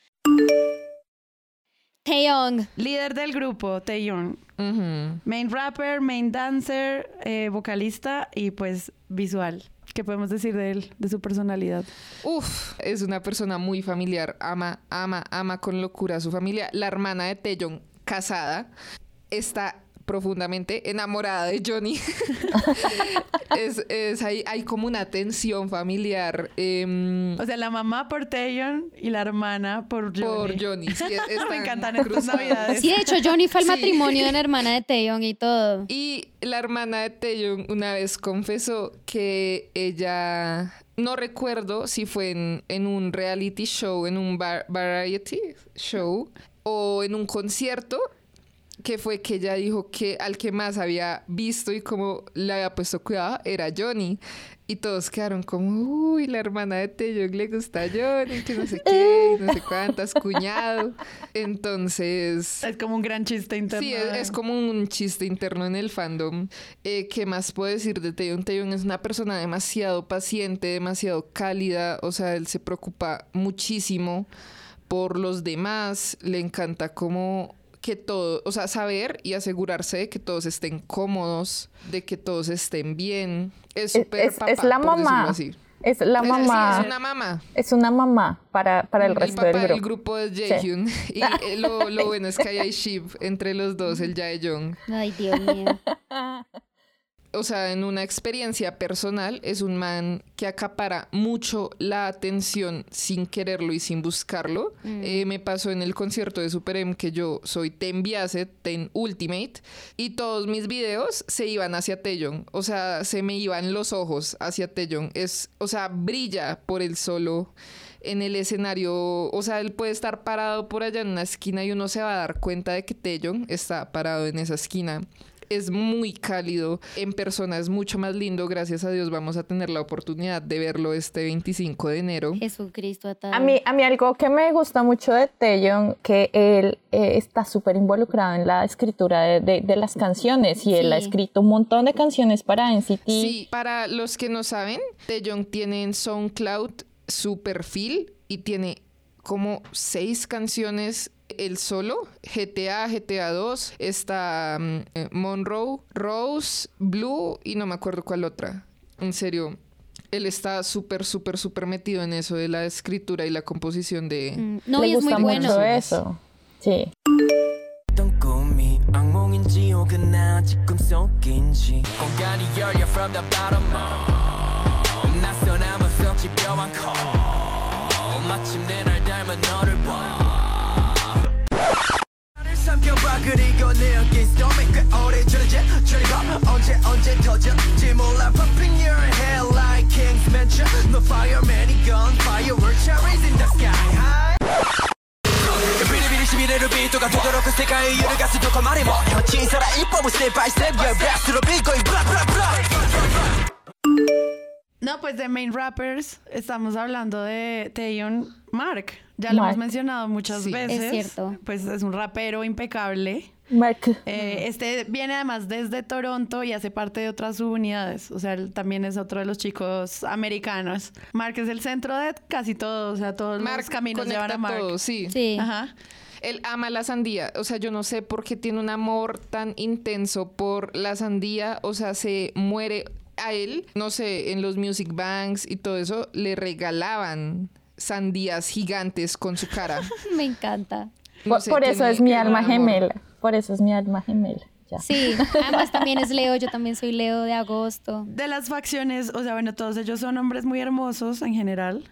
Taeyong, Líder del grupo, Taeyong. Ujú. Main rapper, main dancer, eh, vocalista y pues visual. ¿Qué podemos decir de él, de su personalidad? Uf, es una persona muy familiar. Ama, ama, ama con locura a su familia. La hermana de Taeyong, casada, está profundamente enamorada de Johnny. es, es- hay, hay como una tensión familiar em, O sea, la mamá por Taeyong y la hermana por Johnny. por Johnny. Sí, es- Me encantan estas navidades. sí, de hecho, Johnny fue al Sí. matrimonio de la hermana de Taeyong y todo. Y la hermana de Taeyong una vez confesó que ella, no recuerdo si fue en, en un reality show, en un var- variety show o en un concierto, que fue que ella dijo que al que más había visto y como le había puesto cuidado era Johnny. Y todos quedaron como, uy, la hermana de Taeyong le gusta a Johnny, que no sé qué, no sé cuántas, cuñado. Entonces... Es como un gran chiste interno. Sí, es, es como un chiste interno en el fandom. Eh, ¿Qué más puedo decir de Taeyong? Taeyong es una persona demasiado paciente, demasiado cálida. O sea, él se preocupa muchísimo por los demás. Le encanta como que todo, o sea, saber y asegurarse de que todos estén cómodos, de que todos estén bien. Es súper es- papá, es la mamá. así. Es la Es- sí, mamá. es una mamá. Es una mamá para, para el El resto papá del del grupo. grupo es Jaehyun. Y eh, lo, lo bueno es que hay ship entre los dos, el Jaehyung. Ay, Dios mío. o sea, en una experiencia personal, es un man que acapara mucho la atención sin quererlo y sin buscarlo. Eh, me pasó en el concierto de Super M que yo soy Ten Biase, Ten Ultimate, y todos mis videos se iban hacia Taeyong. O sea, se me iban los ojos hacia Taeyong. Es, o sea, brilla por el solo en el escenario. O sea, él puede estar parado por allá en una esquina y uno se va a dar cuenta de que Taeyong está parado en esa esquina es muy cálido. En persona es mucho más lindo. Gracias a Dios vamos a tener la oportunidad de verlo este 25 de enero. Jesucristo atado. A mí, a mí algo que me gusta mucho de Taeyong, que él eh, está súper involucrado en la escritura de, de- de las canciones y él ha escrito un montón de canciones para NCT. Sí, para los que no saben, Taeyong tiene en SoundCloud su perfil y tiene como seis canciones el solo, GTA, GTA 2, está mm, eh, Monroe, Rose, Blue y no me acuerdo cuál otra. En serio, él está súper, súper, súper metido en eso de la escritura y la composición de... Mm, No, Le y es muy gusta bueno. mucho eso. Sí. 어떤 꿈이 악몽인지 혹은 나 지금 속인지 공간이 열려 from the bottom up 낯선 암흑성 집요한 call 마침내 날 닮은 너를 봐 나를 삼켜봐. 그리고 내 어깨 스톰에 꽤 오래 전제 트리거. 언제 언제 터질지 몰라. Popping your head like King's Mansion. No fireman 이건 fireworks cherries in the sky. High 비리비리 시비레로 도도록 그 세계의 유를 가스 두고 말해 뭐. 현진 살아 이뻐 step by step. Yeah best to pues de main rappers estamos hablando de Taeyong Mark. Ya lo Mark. hemos mencionado muchas Sí. veces. Es cierto. Pues es un rapero impecable. Mark. Eh, este viene además desde Toronto y hace parte de otras subunidades. O sea, él también es otro de los chicos americanos. Mark es el centro de casi todo. O sea, todos Mark los caminos llevan a Mark. todo, sí. Sí. Ajá. Él ama la sandía, o sea, yo no sé por qué tiene un amor tan intenso por la sandía, o sea, se muere a él, no sé, en los music banks y todo eso, le regalaban sandías gigantes con su cara. Me encanta. No por sé, por eso es mi alma amor. gemela. Por eso es mi alma gemela. Ya. Sí, además también es Leo, yo también soy Leo de agosto. De las facciones, o sea, bueno, todos ellos son hombres muy hermosos en general.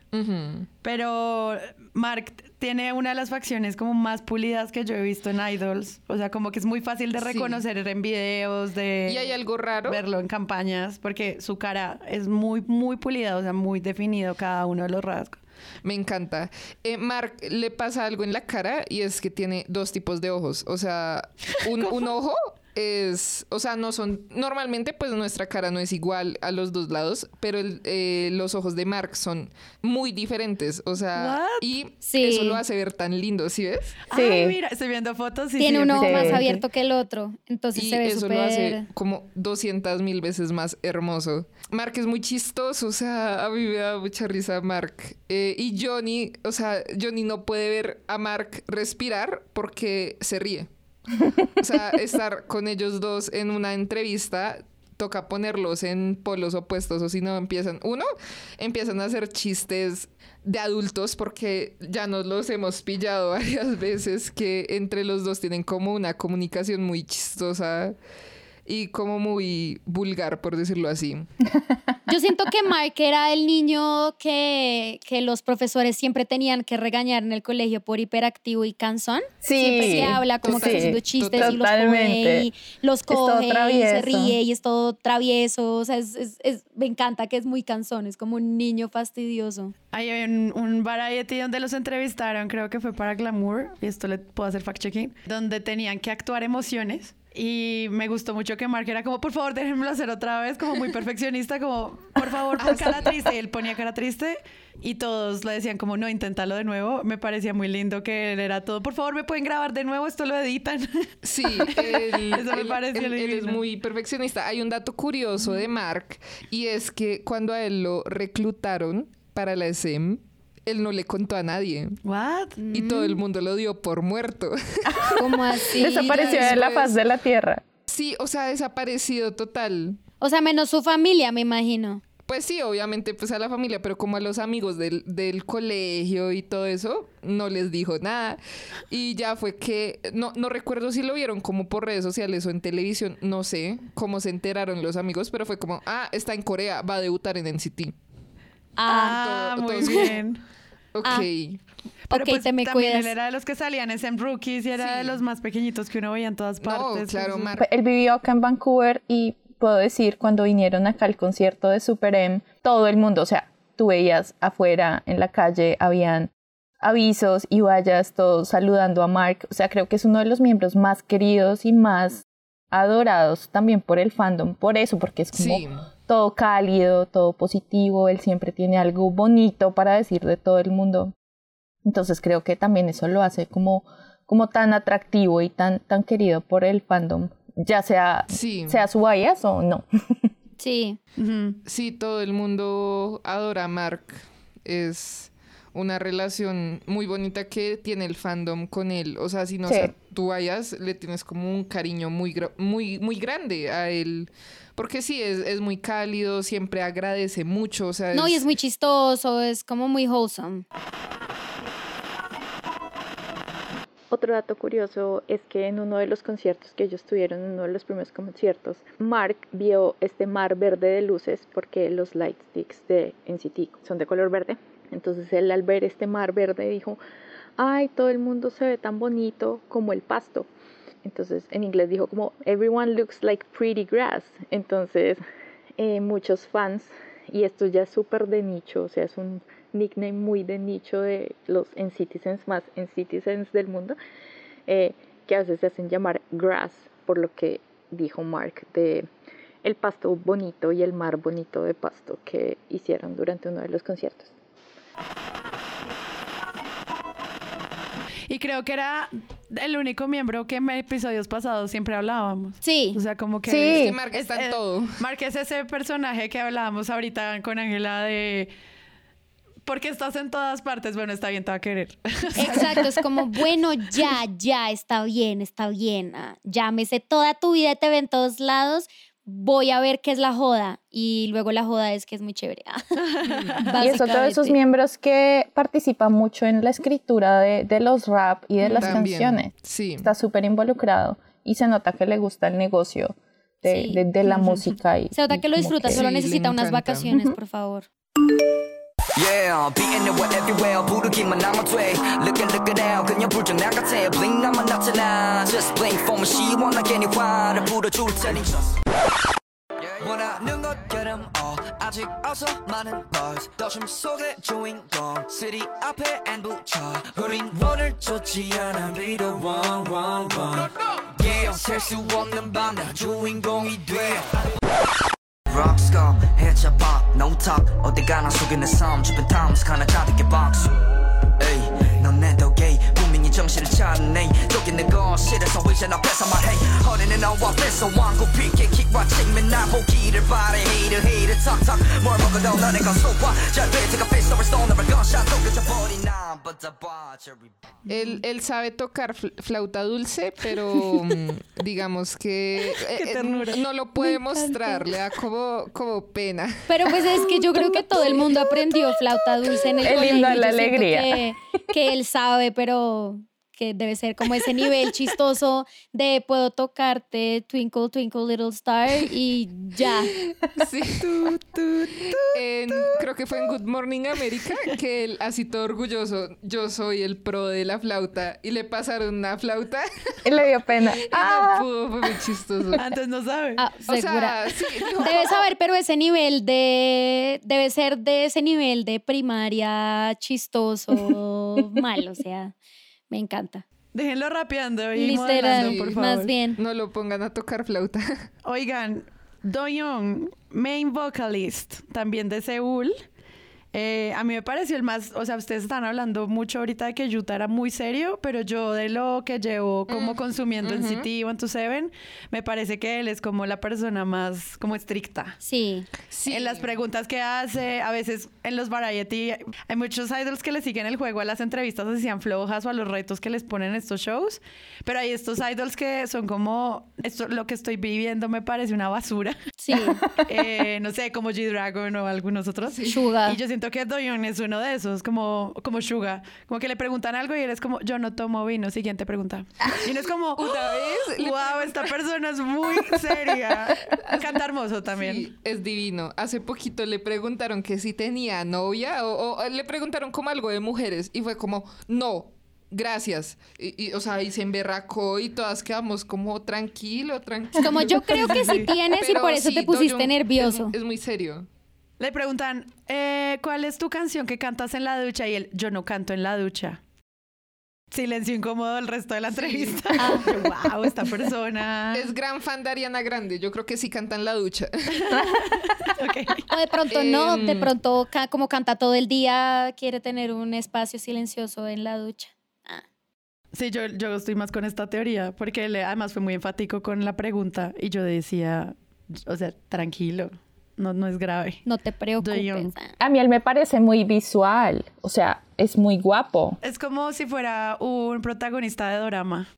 Pero Mark tiene una de las facciones como más pulidas que yo he visto en Idols. O sea, como que es muy fácil de Sí. reconocer en videos, de Y hay algo raro. verlo en campañas, porque su cara es muy, muy pulida, o sea, muy definido cada uno de los rasgos. Me encanta. Eh, Mark le pasa algo en la cara y es que tiene dos tipos de ojos. O sea, un, un ojo es, o sea, no son, normalmente pues nuestra cara no es igual a los dos lados, pero el- eh, los ojos de Mark son muy diferentes. O sea, What? y Sí. eso lo hace ver tan lindo, ¿sí ves? Sí. Ay, mira, estoy viendo fotos y Tiene sí, un ojo más abierto que el otro. Entonces Y se ve eso lo hace como 200 mil veces más hermoso. Mark es muy chistoso, o sea, a mí me da mucha risa Mark. Eh, y Johnny, o sea, Johnny no puede ver a Mark respirar porque se ríe. O sea, estar con ellos dos en una entrevista toca ponerlos en polos opuestos o si no empiezan, uno, empiezan a hacer chistes de adultos porque ya nos los hemos pillado varias veces que entre los dos tienen como una comunicación muy chistosa y como muy vulgar, por decirlo así. Yo siento que Mark era el niño que, que los profesores siempre tenían que regañar en el colegio por hiperactivo y cansón. Sí, Siempre se habla como que está haciendo chistes y los coge y los coge y se ríe y es todo travieso. O sea, es, es- es- me encanta que es muy cansón, es como un niño fastidioso. Hay un, un variety donde los entrevistaron, creo que fue para Glamour, y esto le puedo hacer fact-checking, donde tenían que actuar emociones. Y me gustó mucho que Mark era como, por favor, déjenmelo hacer otra vez, como muy perfeccionista, como, por favor, pon cara triste. Y él ponía cara triste y todos le decían como, no, inténtalo de nuevo. Me parecía muy lindo que él era todo, por favor, me pueden grabar de nuevo, esto lo editan. Sí, él, Eso me él- pareció él- él es muy perfeccionista. Hay un dato curioso de Mark y es que cuando a él lo reclutaron para la SM, él no le contó a nadie ¿What? y todo el mundo lo dio por muerto. Como así. Desapareció de la faz de la tierra. Sí, o sea, desaparecido total. O sea, menos su familia, me imagino. Pues sí, obviamente, pues a la familia, pero como a los amigos del, del colegio y todo eso, no les dijo nada. Y ya fue que, no, no recuerdo si lo vieron como por redes sociales o en televisión, no sé cómo se enteraron los amigos, pero fue como, ah, está en Corea, va a debutar en NCT. Ah, Ah, todo- muy todo- bien. Ok. Ah. Pero pues te me también cuidas. él era de los que salían en Rookies y era Sí. de los más pequeñitos que uno veía en todas No, partes. claro, Entonces- Mark. Él vivió acá en Vancouver y puedo decir, cuando vinieron acá al concierto de Super M, todo el mundo, o sea, tú veías afuera en la calle, habían avisos y vallas, todos saludando a Mark. O sea, creo que es uno de los miembros más queridos y más adorados también por el fandom, por eso, porque es como Sí. Todo cálido, todo positivo, él siempre tiene algo bonito para decir de todo el mundo. Entonces creo que también eso lo hace como, como tan atractivo y tan, tan querido por el fandom, ya sea, Sí. sea su bias o no. Sí. Sí, todo el mundo adora a Mark. Es una relación muy bonita que tiene el fandom con él. O sea, si no Sí. sea, tú vayas, le tienes como un cariño muy, muy, muy grande a él. Porque sí, es, es muy cálido, siempre agradece mucho. O sea, No, y es muy chistoso, es como muy wholesome. Otro dato curioso es que en uno de los conciertos que ellos tuvieron, en uno de los primeros conciertos, Mark vio este mar verde de luces porque los light sticks de NCT son de color verde. Entonces él al ver este mar verde dijo, ay, todo el mundo se ve tan bonito como el pasto. Entonces en inglés dijo como, everyone looks like pretty grass. Entonces eh, muchos fans, y esto ya es súper de nicho, o sea, es un nickname muy de nicho de los citizens más citizens del mundo, eh, que a veces se hacen llamar grass, por lo que dijo Mark de el pasto bonito y el mar bonito de pasto que hicieron durante uno de los conciertos. Y creo que era el único miembro que en episodios pasados siempre hablábamos. Sí. O sea, como que... Sí. es que Mark está en todo. Mark es ese personaje que hablábamos ahorita con Ángela de... Porque estás en todas partes, bueno, está bien, te va a querer. Exacto, es como, bueno, ya, ya, está bien, está bien. ah, ya me sé toda tu vida, te ven en todos lados, voy a ver qué es la joda. Y luego la joda es que es muy chévere. Y es otro de esos miembros que participa mucho en la escritura de, de los rap y de las También. canciones. Sí. Está súper involucrado y se nota que le gusta el negocio de, Sí. de- de la música. Y, Se nota y que lo disfruta, que- solo necesita unas vacaciones, por favor. Yeah, beating it with everywhere 부르기만 하면 돼 Look it, look it out 그냥 불전난 같아 Blink 나만 나타나 Just blink for me 시원하게 네 화를 불어줄 테니 원하는 them all 아직 어서 많은 buzz 도심 속의 주인공 city 앞에 and 붙여 우린 오늘 좋지 않아 be the one one one yeah 셀수 없는 밤나 주인공이 돼 Rockstar, headshot pop, no talk 어디 가나 속에 내 삶 주변 times 가나 가득해 box 에이 넌내 덕에 분명히 정신을 차리네 여기 내 거실에서 의자 앞에서 말해 허리는 너와 뺏어 왕고 피게 킥과 측면 나 보기를 바래 Hater hater talk talk 뭘 먹어도 너네 건 소화 잘 배트가 face over stone never gunshot 또 그쳐버린 난 but the butchery Él, él sabe tocar fl- flauta dulce, pero mm, digamos que eh, eh, ternura. no lo puede mostrar, le da como, como pena. Pero pues es que yo creo que todo el mundo aprendió flauta dulce en el, El colegio. himno de la Yo siento alegría. Que, que él sabe, pero que debe ser como ese nivel chistoso de puedo tocarte Twinkle Twinkle Little Star y ya. Sí. En- creo que fue en Good Morning America que él, así todo orgulloso, yo soy el pro de la flauta, y le pasaron una flauta Y le dio pena. y Ah, no pudo, fue muy chistoso. Antes no sabe. Ah, O sea, sí, Debe saber, pero ese nivel de. Debe ser de ese nivel de primaria chistoso, mal, o sea, me encanta. Déjenlo rapeando y Literal, modelando, por favor. más bien. no lo pongan a tocar flauta. Oigan, Doyoung, main vocalist, también de Seúl. Eh, a mí me pareció el más, o sea, ustedes están hablando mucho ahorita de que Yuta era muy serio, pero yo de lo que llevo como consumiendo en City 127, me parece que él es como la persona más como estricta. Sí. Sí. En las preguntas que hace, a veces en los variety, hay muchos idols que le siguen el juego a las entrevistas así sean flojas o a los retos que les ponen estos shows, pero hay estos idols que son como, esto, lo que estoy viviendo me parece una basura. Sí. Eh, no sé, como G-Dragon o algunos otros. Suga. Y yo siento que Doyon es uno de esos, como, como Suga. Como que le preguntan algo y él es como, yo no tomo vino. Siguiente pregunta. Y no es como, vez wow, esta persona es muy seria. Canta hermoso también. Sí, es divino. Hace poquito le preguntaron que si tenía novia o, o le preguntaron como algo de mujeres y fue como, no, gracias. Y, y, o sea, y se emberracó y todas quedamos como tranquilo, tranquilo. Como yo creo que sí tienes y Pero por eso sí, te pusiste nervioso. Es, es muy serio. Le preguntan, eh, ¿cuál es tu canción que cantas en la ducha? Y él, yo no canto en la ducha. Silencio incómodo el resto de la entrevista. wow, esta persona. Es gran fan de Ariana Grande. Yo creo que sí canta en la ducha. O de pronto no, de Em. pronto ca- como canta todo el día, quiere tener un espacio silencioso en la ducha. Sí, yo, yo estoy más con esta teoría, porque él además fue muy enfático con la pregunta y yo decía, o sea, tranquilo, no, no es grave. No te preocupes. A mí él me parece muy visual. O sea, es muy guapo. Es como si fuera un protagonista de drama.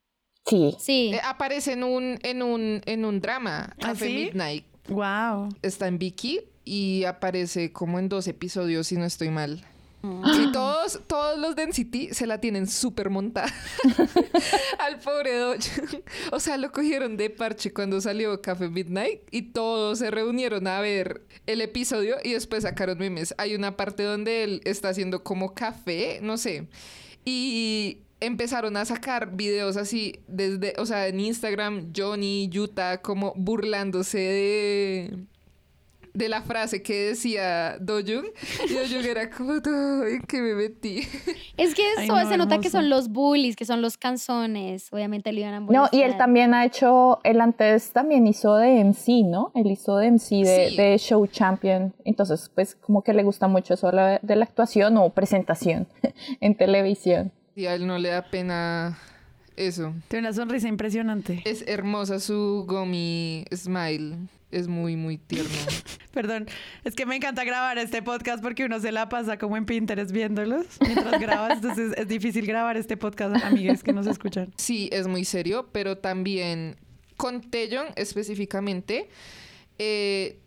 Sí. Sí. Eh, aparece en un, en un, en un drama, ¿Ah, Café sí? Midnight. Wow. Está en Vicky y aparece como en dos episodios, si no estoy mal. Y todos, todos los de NCT se la tienen súper montada al pobre Dojo. O sea, lo cogieron de parche cuando salió Café Midnight y todos se reunieron a ver el episodio y después sacaron memes. Hay una parte donde él está haciendo como café, no sé. Y empezaron a sacar videos así desde, o sea, en Instagram, Johnny, Yuta, como burlándose de de la frase que decía Doyoung y Doyoung era como "No, ¿en qué me metí? Es que Ay, eso no, se nota que son los bullies, que son los canzones. Obviamente lo iban a No, y él también ha hecho, él antes también hizo de MC, ¿no? Él hizo de MC de, Sí. de Show Champion. Entonces, pues como que le gusta mucho eso de la actuación o presentación en televisión. Y a él no le da pena eso. Tiene una sonrisa impresionante. Es hermosa su gummy smile. Es muy, muy tierno. Perdón, es que me encanta grabar este podcast porque uno se la pasa como en Pinterest viéndolos mientras grabas, entonces es difícil grabar este podcast, amigues que nos escuchan. Sí, es muy serio, pero también con Taeyong específicamente, eh,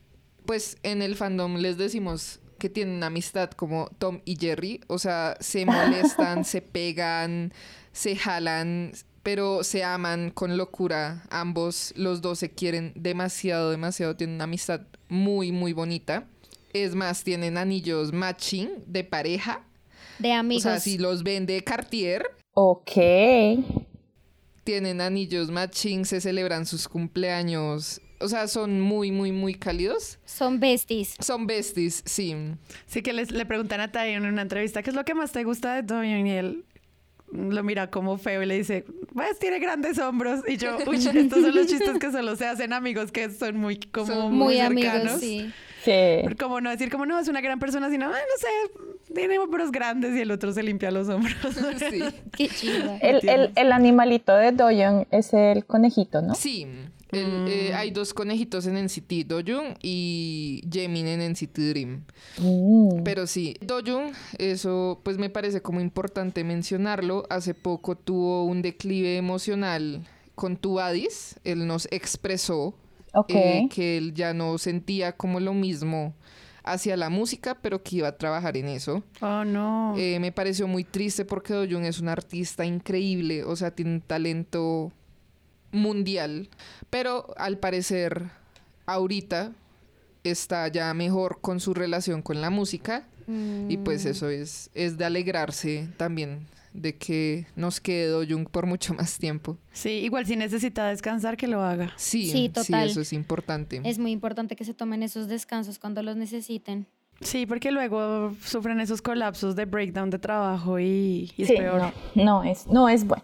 pues en el fandom les decimos que tienen amistad como Tom y Jerry, o sea, se molestan, se pegan, se jalan, pero se aman con locura. Ambos, los dos se quieren demasiado, demasiado, tienen una amistad muy, muy bonita. Es más, tienen anillos matching de pareja. De amigos. O sea, si los ven de Cartier, Ok. tienen anillos matching, se celebran sus cumpleaños o sea, son muy, muy, muy cálidos. Son besties. Son besties, sí. Sí que les, le preguntan a Tae en una entrevista, ¿qué es lo que más te gusta de Doyoung? Y él lo mira como feo y le dice, pues tiene grandes hombros. Y yo, uy, estos son los chistes que solo se hacen amigos que son muy como Son muy, Muy cercanos. amigos, sí. Sí. Como no decir como no, es una gran persona, sino, "Ay, no sé, tiene hombros grandes y el otro se limpia los hombros. Sí. Qué chido. El, el, el animalito de Doyoung es el conejito, ¿no? Sí. El, eh, hay dos conejitos en NCT, Doyoung y Jaemin en NCT Dream. Mm. Pero sí, Doyoung, eso pues me parece como importante mencionarlo. Hace poco tuvo un declive emocional con Tubadis. Él nos expresó eh, que él ya no sentía como lo mismo hacia la música, pero que iba a trabajar en eso. Oh, no. Eh, me pareció muy triste porque Doyoung es un artista increíble, o sea, tiene un talento mundial, pero al parecer ahorita está ya mejor con su relación con la música y pues eso es, es de alegrarse también de que nos quede Doyoung por mucho más tiempo. Sí, igual si necesita descansar, que lo haga. Sí, Sí, total. eso es importante. Es muy importante que se tomen esos descansos cuando los necesiten. Sí, porque luego sufren esos colapsos de breakdown de trabajo y, y es Sí, peor. no, no es, no es bueno.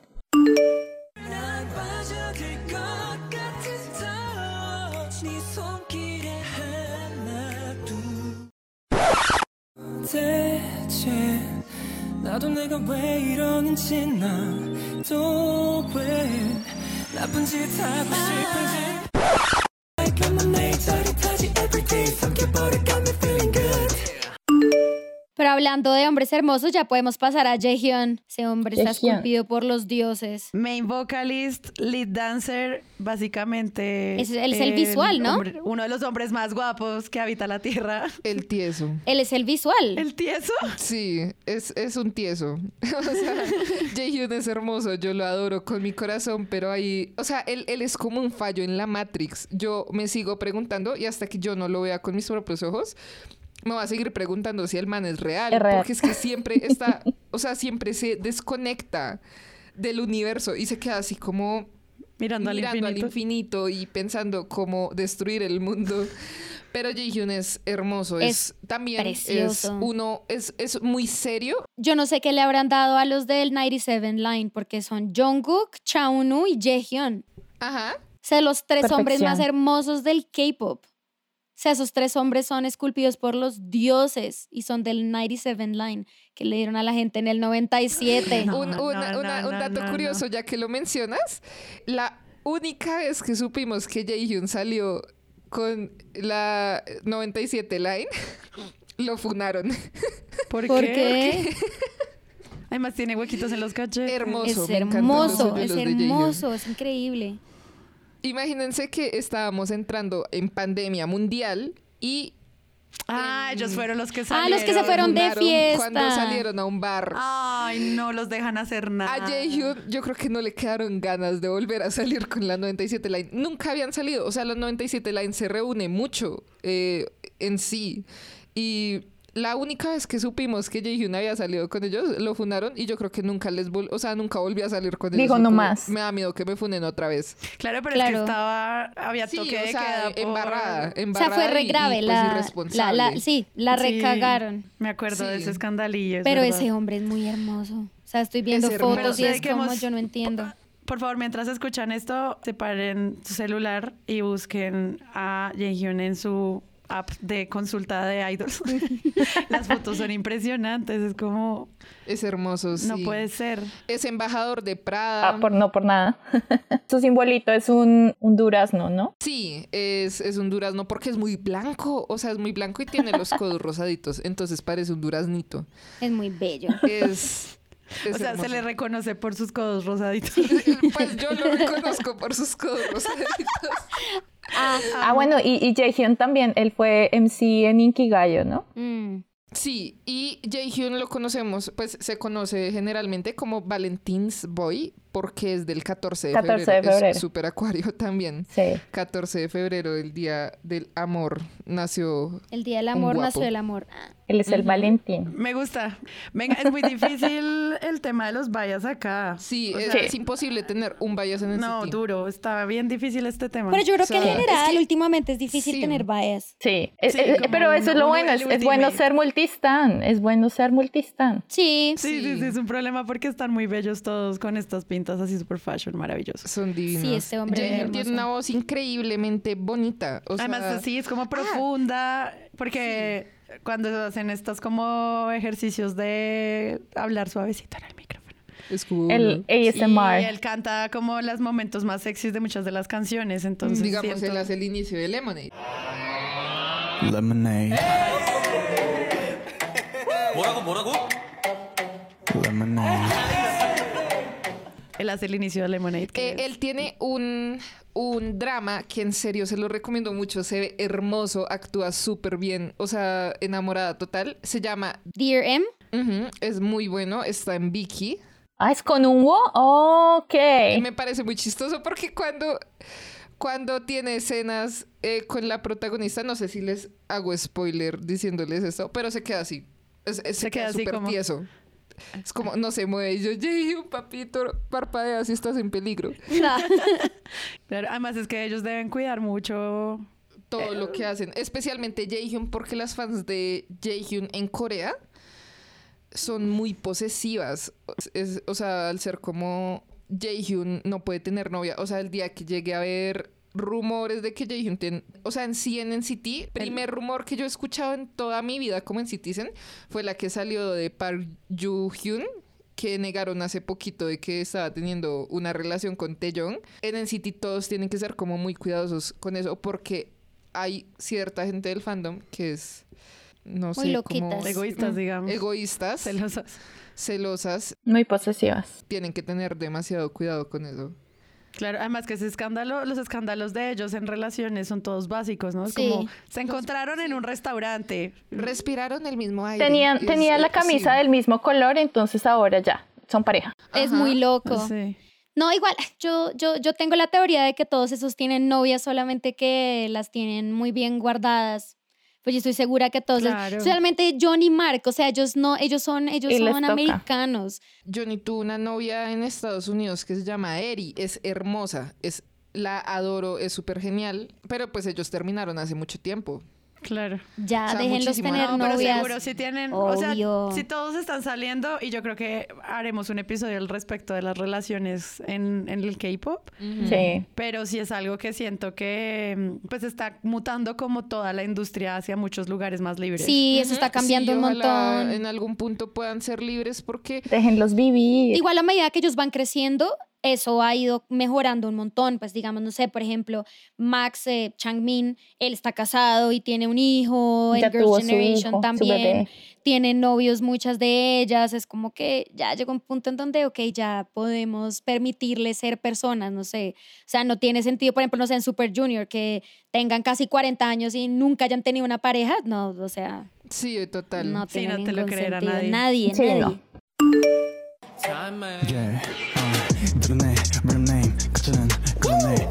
내가 왜 이러는지 나도 왜 나쁜 짓 하고 싶은지 hablando de hombres hermosos, ya podemos pasar a Jaehyun. Ese hombre está esculpido por los dioses. Main vocalist, lead dancer, básicamente. Es- él es el visual, ¿no? hombre- uno de los hombres más guapos que habita la tierra. El tieso. Él es el visual. El tieso. Sí, es, es un tieso. o sea, Jaehyun es hermoso, yo lo adoro con mi corazón, pero ahí, o sea, él, él es como un fallo en la Matrix. Yo me sigo preguntando y hasta que yo no lo vea con mis propios ojos, me voy a seguir preguntando si el man es real, Es real. porque es que siempre está, o sea, siempre se desconecta del universo y se queda así como Mirando, al mirando al infinito. infinito y pensando cómo destruir el mundo. Pero Jaehyun es hermoso, es, Es también es uno es, es muy serio. Yo no sé qué le habrán dado a los del 97 Line, porque son Jungkook, Chaunu y Jaehyun. Ajá. O sea, los tres hombres más hermosos del K-pop. O sea, esos tres hombres son esculpidos por los dioses y son del 97 Line, que le dieron a la gente en el 97. No, un, no, una- no, una- un dato no, curioso, ya que lo mencionas, la única vez que supimos que Jaehyun salió con la 97 Line, lo funaron. ¿Por, ¿Por qué? qué? Además tiene huequitos en los cachetes. Hermoso. Es hermoso, es hermoso, es increíble. Imagínense que estábamos entrando en pandemia mundial y Ah, ellos fueron los que Ah, salieron. los que se fueron de fiesta. cuando salieron a un bar. Ay, no los dejan hacer nada. A Jaehyun yo creo que no le quedaron ganas de volver a salir con la 97 Line. Nunca habían salido. O sea, la 97 Line se reúne mucho eh, en sí. Y la única vez que supimos que Jaehyun había salido con ellos, lo fundaron y yo creo que nunca les vol o sea, nunca volvió a salir con ellos. Dijo, Fue "No como, más". Me da miedo que me funen otra vez. Claro, pero es que estaba, había Sí, toque o de sea, queda por- embarrada, O sea, embarrada. fue re y- y, grave pues, la, la, sí, la Sí, recagaron. Me acuerdo de ese escandalillo. es Pero verdad. ese hombre es muy hermoso. O sea, estoy viendo Es fotos y es como yo no entiendo. Por favor, mientras escuchan esto, separen su celular y busquen a Jaehyun en su app de consulta de idols. Las fotos son impresionantes, es como, Es hermoso, sí. no puede ser. Es embajador de Prada. Ah, por, no por nada. Su simbolito es un, un durazno, ¿no? Sí, es, es un durazno porque es muy blanco, o sea, es muy blanco y tiene los codos rosaditos, entonces parece un duraznito. Es muy bello. Es, es o sea, hermoso. se le reconoce por sus codos rosaditos. Pues yo lo reconozco por sus codos rosaditos. Ah, bueno, y, y Jaehyun también, él fue MC en Inkigayo, ¿no? Mm. Sí, y Jaehyun lo conocemos, pues se conoce generalmente como Valentine's Boy porque es del 14 de 14 de febrero. febrero. Es super acuario también. Sí. 14 de febrero, el día del amor, nació. El día del amor nació el amor. Ah, Él es el Valentín. Me gusta. Venga, es muy difícil el tema de los vallas acá. Sí, O es, sea, es imposible tener un bias en el No, City. duro. Está bien difícil este tema. Pero yo creo que en sea, general es que- últimamente es difícil sí. tener bias. Sí, es- Sí, es- como pero eso es lo bueno, es, bueno ser multistan, es bueno ser multistan. Sí. Sí, sí, Sí. sí, es un problema porque están muy bellos todos con estas pintas así super fashion maravillosas. Son divinos. Sí, este hombre es tiene una voz increíblemente bonita. O Además, sea, sí, es como profunda, porque cuando hacen estos como ejercicios de hablar suavecito en el micrófono. es cool. El ASMR. Y él canta como los momentos más sexys de muchas de las canciones, entonces Digamos, siento- él hace el inicio de Lemonade. Lemonade. Lemonade. Él hace el inicio de Lemonade. que Eh, él tiene un, un drama que en serio se lo recomiendo mucho. Se ve hermoso, actúa súper bien. O sea, enamorada total. Se llama. Dear M. Es muy bueno. Está en Vicky. Ah, es con un wo. Ok. Y me parece muy chistoso porque cuando, cuando tiene escenas eh, con la protagonista, no sé si les hago spoiler diciéndoles esto, pero se queda así. Es- es- se, queda queda así súper como- tieso. Es como, no se mueve. Y yo, Jay, un papito, parpadea si estás en peligro. Claro, además es que ellos deben cuidar mucho. Todo lo que hacen. Especialmente Jaehyun, porque las fans de Jaehyun en Corea son muy posesivas. Es- o sea, al ser como Jaehyun no puede tener novia. O sea, el día que llegue a ver rumores de que Jaehyun tiene... O sea, en sí en NCT, primer rumor que yo he escuchado en toda mi vida como en Citizen fue la que salió de Park Yoo-hyun, que negaron hace poquito de que estaba teniendo una relación con Taeyong. En NCT todos tienen que ser como muy cuidadosos con eso porque hay cierta gente del fandom que es no Muy sé, loquitas. como Egoístas, digamos. egoístas, Celosas. celosas, Muy posesivas. tienen que tener demasiado cuidado con eso. Claro, además que ese escándalo, los escándalos de ellos en relaciones son todos básicos, ¿no? Es Sí. como se encontraron en un restaurante. Respiraron el mismo aire. Tenían, tenía la camisa sí. del mismo color, entonces ahora ya, son pareja. Es muy loco. Sí. No, igual, yo, yo, yo tengo la teoría de que todos esos tienen novias, solamente que las tienen muy bien guardadas. Pues yo estoy segura que todos, Claro. especialmente John y Mark, o sea, ellos no, ellos son, ellos son americanos. Johnny tuvo una novia en Estados Unidos que se llama Eri, es hermosa, es la adoro, es súper genial, pero pues ellos terminaron hace mucho tiempo. Claro. Ya, O sea, déjenlos muchísimo. tener No, pero novias. seguro si tienen, o sea, si todos están saliendo y yo creo que haremos un episodio al respecto de las relaciones en, en el K-pop, Sí. pero sí es algo que siento que mm, pues está mutando como toda la industria hacia muchos lugares más libres. Sí, eso está cambiando sí, un montón. En algún punto puedan ser libres porque Déjenlos vivir. Igual a medida que ellos van creciendo, eso ha ido mejorando un montón. Pues digamos, no sé, por ejemplo, Max eh, Changmin, él está casado y tiene un hijo, Ya en Girls' Generation hijo, también. Tienen novios muchas de ellas. Es como que ya llegó un punto en donde, ok, ya podemos permitirles ser personas, no sé. O sea, no tiene sentido, por ejemplo, no sé, en Super Junior, que tengan casi 40 años y nunca hayan tenido una pareja. No, o sea, sí, total. no Sí, no te lo creerá sentido. nadie. Nadie, Sí, nadie. no. 그러네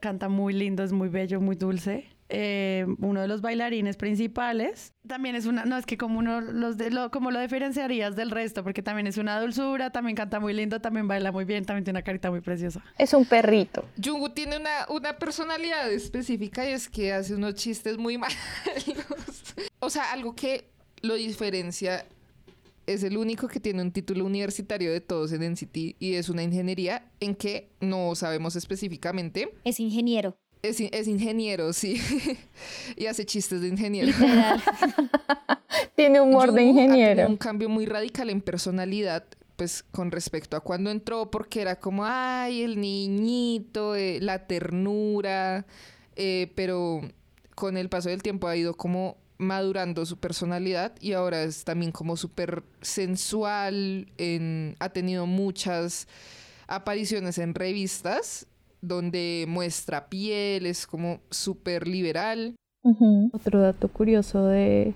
canta muy lindo, es muy bello, muy dulce. eh, uno de los bailarines principales. También es una, no es que como uno los de, lo, como lo diferenciarías del resto, porque también es una dulzura, también canta muy lindo, también baila muy bien, también tiene una carita muy preciosa. Es un perrito. Jungkook tiene una, una personalidad específica y es que hace unos chistes muy malos. o sea, algo que lo diferencia es el único que tiene un título universitario de todos en NCT y es una ingeniería en que no sabemos específicamente. Es ingeniero. Es, es ingeniero, sí. y hace chistes de ingeniero. Tiene humor de ha tenido ingeniero. un cambio muy radical en personalidad pues con respecto a cuando entró, porque era como, ay, el niñito, eh, la ternura, eh, pero con el paso del tiempo ha ido como madurando su personalidad y ahora es también como súper sensual, en- ha tenido muchas apariciones en revistas donde muestra piel, es como súper liberal. Otro dato curioso de,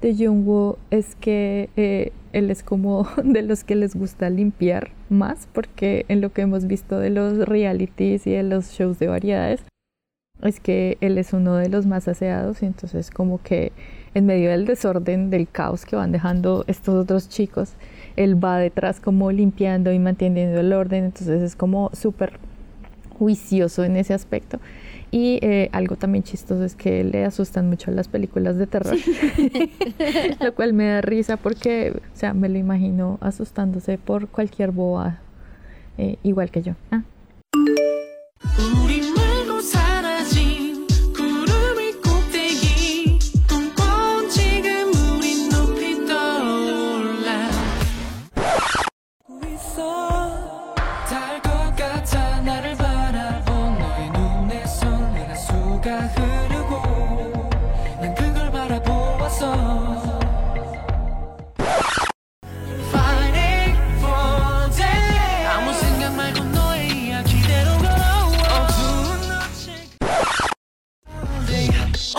de Jungwoo es que eh, él es como de los que les gusta limpiar más, porque en lo que hemos visto de los realities y de los shows de variedades, es que él es uno de los más aseados y entonces como que en medio del desorden, del caos que van dejando estos otros chicos, él va detrás como limpiando y manteniendo el orden, entonces es como súper juicioso en ese aspecto. Y eh, algo también chistoso es que le asustan mucho las películas de terror, lo cual me da risa porque, o sea, me lo imagino asustándose por cualquier boba, eh, igual que yo. Ah.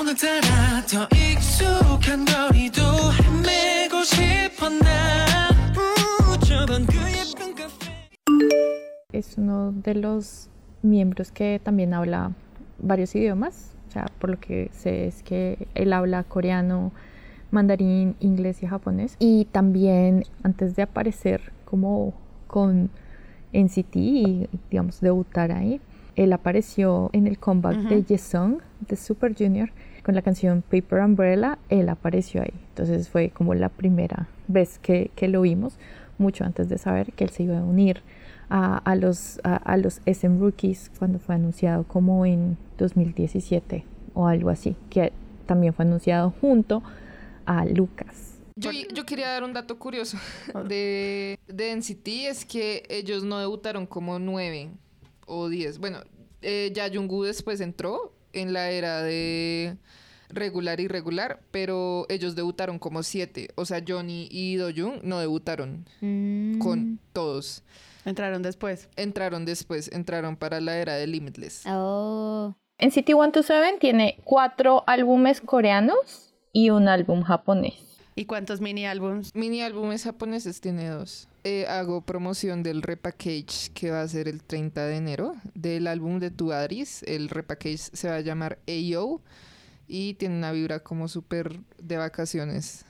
오늘따라 더 익숙한 거리도 헤매고 싶어 나 우, 저번 그 예쁜 카페 es uno de los miembros que también habla varios idiomas. O sea, por lo que sé es que él habla coreano, mandarín, inglés y japonés. Y también antes de aparecer como con NCT y digamos debutar ahí, él apareció en el comeback de Yesung de Super Junior con la canción Paper Umbrella. Él apareció ahí. Entonces fue como la primera vez que, que lo vimos, mucho antes de saber que él se iba a unir a, a los, a, a los SM Rookies cuando fue anunciado como en 2017 o algo así, que también fue anunciado junto a Lucas. Yo, yo quería dar un dato curioso de, de NCT, es que ellos no debutaron como nueve o diez. Bueno, eh, ya Jungwoo después entró en la era de regular y regular, pero ellos debutaron como siete. O sea, Johnny y Do-Jung no debutaron con todos. Entraron después. Entraron después, entraron para la era de Limitless. Oh. NCT 127 tiene cuatro álbumes coreanos y un álbum japonés. ¿Y cuántos mini álbums? Mini álbumes japoneses tiene dos. Eh, hago promoción del repackage que va a ser el 30 de enero del álbum de Tu Adris. El repackage se va a llamar AO y tiene una vibra como súper de vacaciones.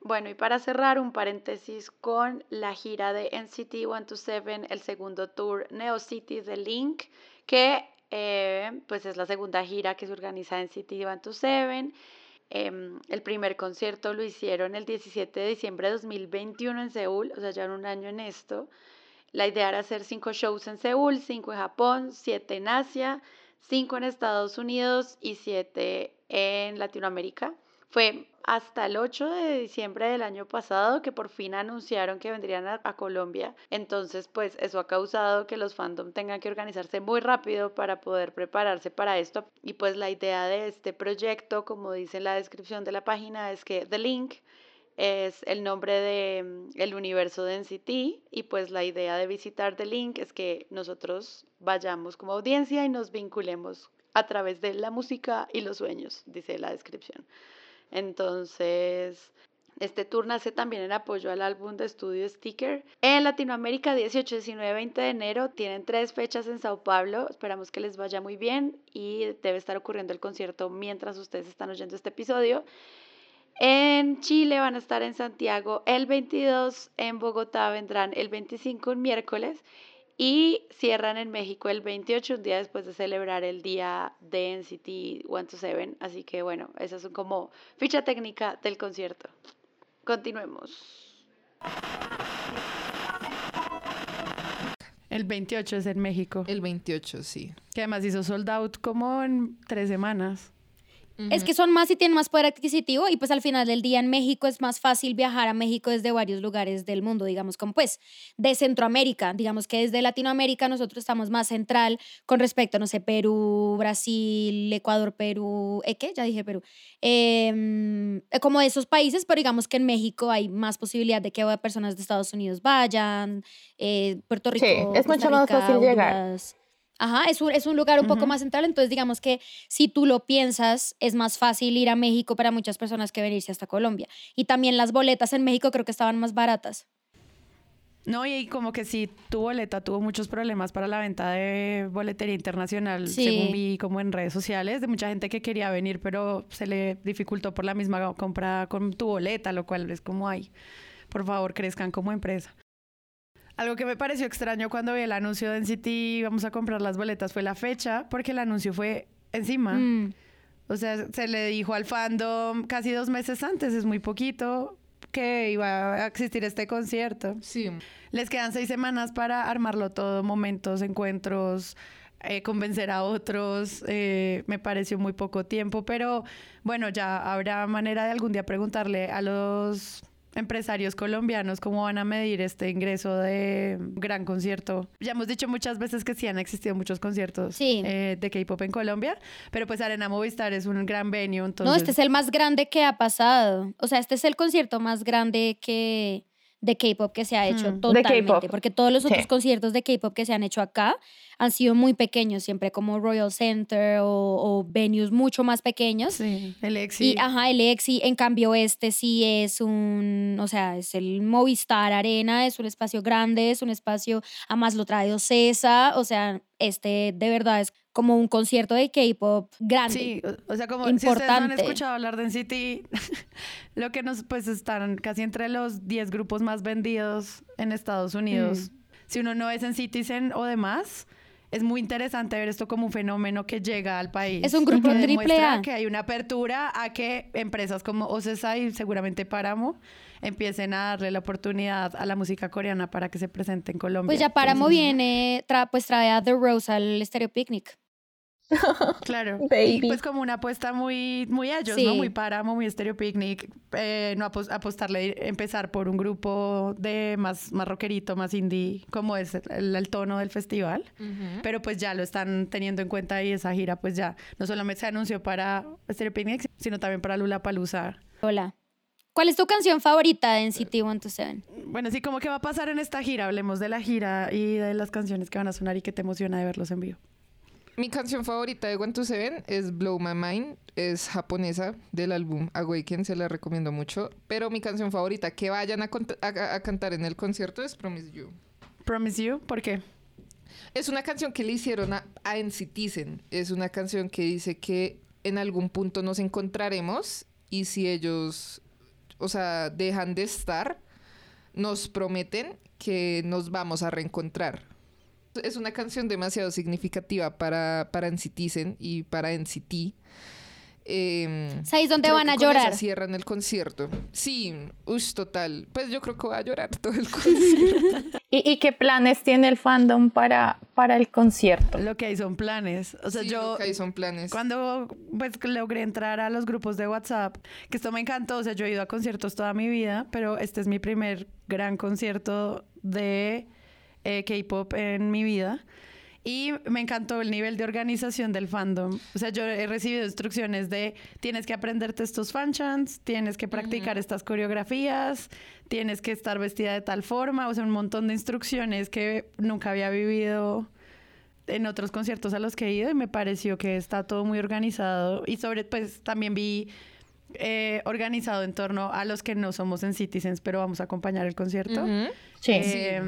Bueno, y para cerrar, un paréntesis con la gira de NCT 127, el segundo tour Neo City de Link, que eh, pues es la segunda gira que se organiza NCT 127. Em, el primer concierto lo hicieron el 17 de diciembre de 2021 en Seúl, o sea, ya un año en esto. La idea era hacer cinco shows en Seúl, cinco en Japón, siete en Asia, cinco en Estados Unidos y siete en Latinoamérica. Fue hasta el 8 de diciembre del año pasado que por fin anunciaron que vendrían a, Colombia. Entonces, pues eso ha causado que los fandom tengan que organizarse muy rápido para poder prepararse para esto. Y pues la idea de este proyecto, como dice la descripción de la página, es que The Link es el nombre del el universo de NCT y pues la idea de visitar The Link es que nosotros vayamos como audiencia y nos vinculemos a través de la música y los sueños, dice la descripción. Entonces, este tour nace también en apoyo al álbum de estudio Sticker. En Latinoamérica, 18, 19, 20 de enero, tienen tres fechas en Sao Paulo. Esperamos que les vaya muy bien y debe estar ocurriendo el concierto mientras ustedes están oyendo este episodio. En Chile van a estar en Santiago el 22, en Bogotá vendrán el 25, un miércoles, y cierran en México el 28, un día después de celebrar el día de NCT 127. Así que bueno, esas son como ficha técnica del concierto. Continuemos. El 28 es en México. El 28, sí. Que además hizo sold out como en tres semanas. Es que son más y tienen más poder adquisitivo y pues al final del día en México es más fácil viajar a México desde varios lugares del mundo, digamos, como pues de Centroamérica, digamos que desde Latinoamérica nosotros estamos más central con respecto, no sé, Perú, Brasil, Ecuador, Perú, ¿eh, qué? Ya dije Perú. Em, eh, como de esos países, pero digamos que en México hay más posibilidad de que personas de Estados Unidos vayan, eh, Puerto Rico. Sí, es mucho más fácil llegar. Ajá, es un, es un lugar un poco más central, entonces digamos que si tú lo piensas, es más fácil ir a México para muchas personas que venirse hasta Colombia. Y también las boletas en México creo que estaban más baratas. No, y como que sí, tu boleta tuvo muchos problemas para la venta de boletería internacional, Sí. según vi como en redes sociales, de mucha gente que quería venir, pero se le dificultó por la misma compra con tu boleta, lo cual es como, ay, por favor, crezcan como empresa. Algo que me pareció extraño cuando vi el anuncio de NCT, vamos a comprar las boletas, fue la fecha, porque el anuncio fue encima. Mm. O sea, se le dijo al fandom casi dos meses antes, es muy poquito, que iba a existir este concierto. Sí. Les quedan seis semanas para armarlo todo, momentos, encuentros, eh, convencer a otros. eh, me pareció muy poco tiempo, pero bueno, ya habrá manera de algún día preguntarle a los empresarios colombianos cómo van a medir este ingreso de gran concierto. Ya hemos dicho muchas veces que sí han existido muchos conciertos Sí. eh, de K-pop en Colombia, pero pues Arena Movistar es un gran venue, entonces... No, este es el más grande que ha pasado. O sea, este es el concierto más grande que de K-pop que se ha hecho Hmm. De totalmente, K-pop. porque todos los otros Sí. conciertos de K-pop que se han hecho acá han sido muy pequeños, siempre como Royal Center o, o venues mucho más pequeños. Sí, el Exi. Y ajá, el Exi, en cambio este sí es un, o sea, es el Movistar Arena, es un espacio grande, es un espacio, además lo trae Ocesa, o sea, este de verdad es como un concierto de K-pop grande. Sí, o- sea, como si ustedes no han Importante. escuchado hablar de NCT, lo que nos, pues están casi entre los 10 grupos más vendidos en Estados Unidos. Mm. Si uno no es en Citizen o demás, es muy interesante ver esto como un fenómeno que llega al país. Es un grupo que triple A. que hay una apertura a que empresas como OCESA y seguramente Paramo empiecen a darle la oportunidad a la música coreana para que se presente en Colombia. Pues ya Páramo Entonces, viene, tra- pues trae a The Rose al Stereo Picnic. Claro. Baby. Y pues como una apuesta muy, muy a ellos, ¿no? Muy Páramo, muy Stereo Picnic. eh, no apos- apostarle, empezar por un grupo de más, más rockerito, más indie, como es el, el tono del festival. Pero pues ya lo están teniendo en cuenta y esa gira pues ya no solamente se anunció para Stereo Picnic, sino también para Lula Palusa. Hola. ¿Cuál es tu canción favorita de NCT 127? Bueno, sí, como que va a pasar en esta gira. Hablemos de la gira y de las canciones que van a sonar y que te emociona de verlos en vivo. Mi canción favorita de One to Seven es Blow My Mind. Es japonesa del álbum Awaken, se la recomiendo mucho. Pero mi canción favorita que vayan a- a cantar en el concierto es Promise You. Promise You, ¿por qué? Es una canción que le hicieron a, a NCTzen. Es una canción que dice que en algún punto nos encontraremos y si ellos, o sea, dejan de estar, nos prometen que nos vamos a reencontrar. Es una canción demasiado significativa para, para NCTzen y para NCT. Eh, ¿Sabéis dónde van a llorar? cierran el concierto. Sí, ush, total. Pues yo creo que voy a llorar todo el concierto. ¿Y, y qué planes tiene el fandom para, para el concierto? Lo que hay son planes. O sea, Sí, yo lo que hay son planes. Cuando pues logré entrar a los grupos de WhatsApp, que esto me encantó, o sea, yo he ido a conciertos toda mi vida, pero este es mi primer gran concierto de eh, K-pop en mi vida. Y me encantó el nivel de organización del fandom. O sea, yo he recibido instrucciones de tienes que aprenderte estos fanchants, tienes que practicar estas coreografías, tienes que estar vestida de tal forma, o sea, un montón de instrucciones que nunca había vivido en otros conciertos a los que he ido y me pareció que está todo muy organizado y sobre pues también vi eh, organizado en torno a los que no somos en Citizens pero vamos a acompañar el concierto Ujú. Sí. Eh,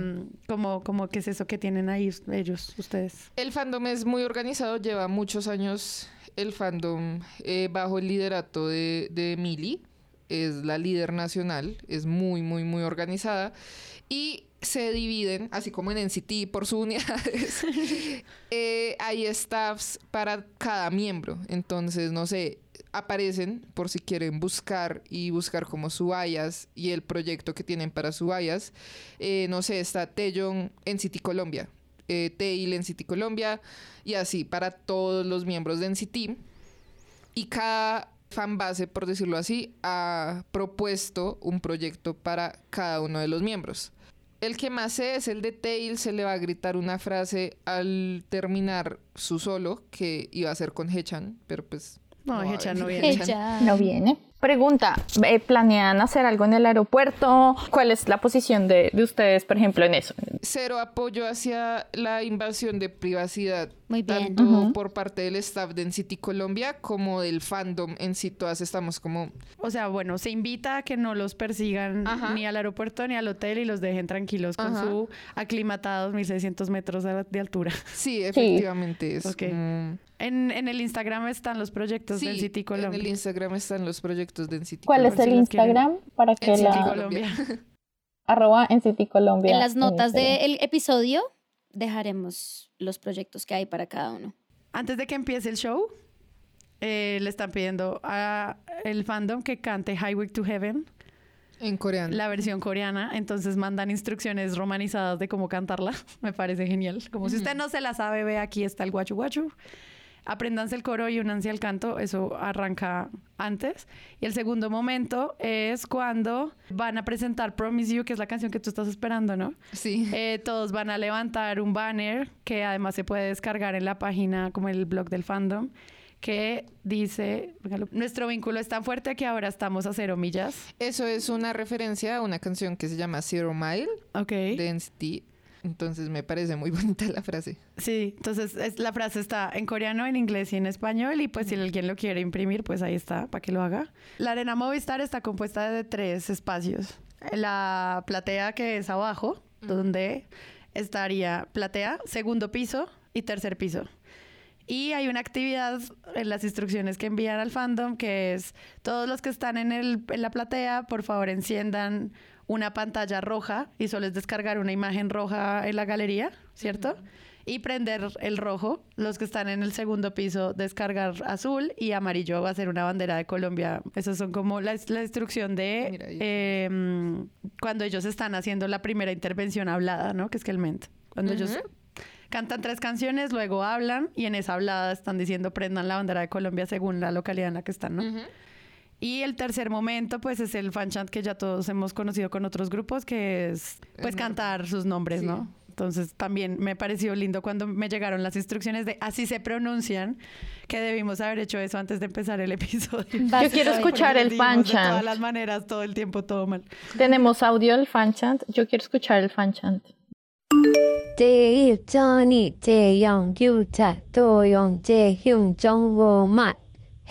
como como qué es eso que tienen ahí ellos ustedes El fandom es muy organizado, lleva muchos años el fandom eh, bajo el liderato de, de Mili, es la líder nacional, es muy, muy, muy organizada y se dividen, así como en NCT, por sus unidades. Eh, hay staffs para cada miembro, entonces, no sé, aparecen por si quieren buscar y buscar como su bias y el proyecto que tienen para su bias. Eh, no sé, está Taeyong en City Colombia, eh, en City Colombia y así para todos los miembros de NCT. y cada fanbase, por decirlo así, ha propuesto un proyecto para cada uno de los miembros. El que más sé es el de Tail, se le va a gritar una frase al terminar su solo, que iba a ser con Hechan, pero pues... No, va a Hechan no viene. Ella. No viene. Pregunta, eh, ¿planean hacer algo en el aeropuerto? ¿Cuál es la posición de, de ustedes, por ejemplo, en eso? Cero apoyo hacia la invasión de privacidad. Muy bien. Tanto Ujú. por parte del staff de NCT Colombia como del fandom en sí. Todas estamos como... O sea, bueno, se invita a que no los persigan Ajá. ni al aeropuerto ni al hotel y los dejen tranquilos con Ajá. su aclimatados 1600 metros de de altura. Sí, efectivamente. Es Ok. como- En, en el Instagram están los proyectos Sí, del City en Colombia. el Instagram están los proyectos de NCT ¿Cuál es por si el los quieren. Instagram? Para que NCT la... Colombia. Arroba en City Colombia. En las notas Instagram. del episodio dejaremos los proyectos que hay para cada uno. Antes de que empiece el show, eh, le están pidiendo a el fandom que cante Highway to Heaven, En coreano. la versión coreana. Entonces mandan instrucciones romanizadas de cómo cantarla. Me parece genial. Como si usted no se la sabe, ve aquí está el guachu guachu. Apréndanse el coro y únanse al canto. Eso arranca antes. Y el segundo momento es cuando van a presentar Promise You, que es la canción que tú estás esperando, ¿no? Sí. Eh, todos van a levantar un banner que además se puede descargar en la página como el blog del fandom que dice, nuestro vínculo es tan fuerte que ahora estamos a cero millas. Eso es una referencia a una canción que se llama Zero Mile Ok. de NCT. Entonces me parece muy bonita la frase. Sí, entonces es- la frase está en coreano, en inglés y en español y pues si alguien lo quiere imprimir, pues ahí está, para que lo haga. La arena Movistar está compuesta de tres espacios. La platea que es abajo, donde estaría platea, segundo piso y tercer piso. Y hay una actividad en las instrucciones que envían al fandom que es todos los que están en, el, en la platea, por favor enciendan una pantalla roja y solo es descargar una imagen roja en la galería, ¿cierto? Y prender el rojo. Los que están en el segundo piso, descargar azul y amarillo va a ser una bandera de Colombia. Esas son como la, la instrucción de Mira, eh, cuando ellos están haciendo la primera intervención hablada, ¿no? Que es que el ment. Cuando ellos cantan tres canciones, luego hablan y en esa hablada están diciendo prendan la bandera de Colombia según la localidad en la que están, ¿no? Y el tercer momento, pues, es el fanchat que ya todos hemos conocido con otros grupos, que es, pues, cantar sus nombres, sí. ¿no? Entonces, también me pareció lindo cuando me llegaron las instrucciones de así se pronuncian, que debimos haber hecho eso antes de empezar el episodio. Vas yo quiero escuchar el fanchat. De todas las maneras, todo el tiempo, todo mal. Tenemos audio del fanchat. Yo quiero escuchar el fanchat. Johnny, Young, Yuta, Toyong, Hyun, Jong, Ma,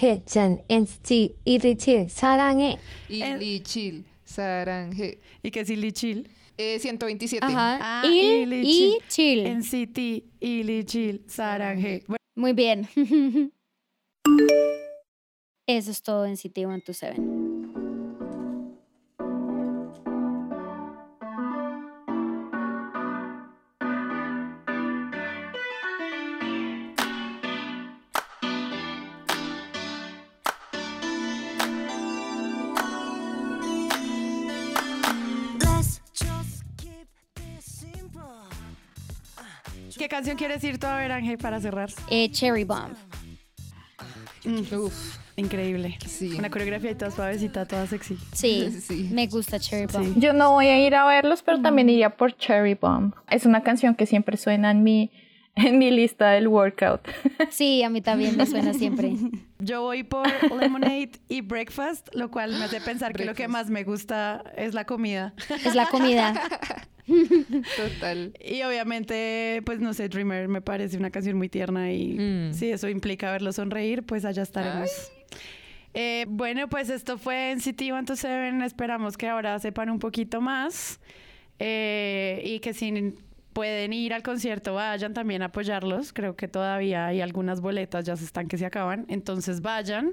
유자 도용 재흉 정보만 해찬 NCT 127 사랑해 Y El- Lee Chill, Saranje. Y que Silly Chill. Eh, 127. Ajá. Ah, Il Ili y chill. En City, Ili Chill, Saranje. Bueno, Muy bien. Eso es todo en City 127. Let's Canción quieres ir tú a ver, Ángel, para cerrar? Eh, Cherry Bomb. Uf, Increíble. Sí. Una coreografía y toda suavecita, toda sexy. Sí, Sí. me gusta Cherry Bomb. Yo no voy a ir a verlos, pero también iría por Cherry Bomb. Es una canción que siempre suena en mi, en mi lista del workout. Sí, a mí también me suena siempre. Yo voy por Lemonade y Breakfast, lo cual me hace pensar que lo que más me gusta es la comida. Es la comida. total. Y obviamente, pues no sé, Dreamer me parece una canción muy tierna y Mm. si eso implica verlo sonreír, pues allá estaremos. Eh, bueno, pues esto fue en City 127. Esperamos que ahora sepan un poquito más eh, y que si pueden ir al concierto, vayan también a apoyarlos. Creo que todavía hay algunas boletas, ya se están que se acaban. Entonces vayan.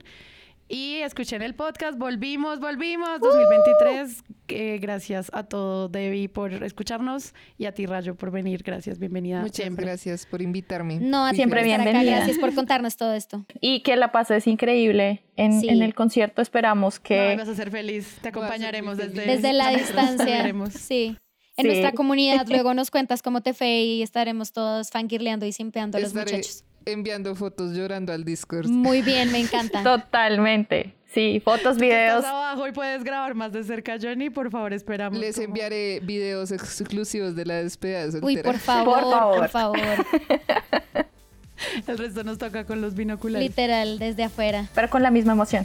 Y escuchen el podcast, volvimos, volvimos, 2023. Eh, gracias a todo, Debbie, por escucharnos y a ti, Rayo, por venir. Gracias, bienvenida. Muchas siempre. gracias por invitarme. No, Siempre bienvenida. Gracias por contarnos todo esto. Y que la pases increíble en, Sí. en el concierto. Esperamos No, que... vas a ser feliz. Te acompañaremos muy desde, feliz. Desde la distancia. Sí. En Sí. nuestra comunidad luego nos cuentas cómo te fue y estaremos todos fangirleando y simpeando a los Estaré muchachos. enviando fotos llorando al Discord. Muy bien, me encanta. Totalmente. Sí, fotos, videos. Estás abajo y puedes grabar más de cerca, Johnny. Por favor, esperamos. Les como- enviaré videos exclusivos de la despedida de Uy, por favor, Por favor. por favor. El resto nos toca con los binoculares. Literal, desde afuera. pero con la misma emoción.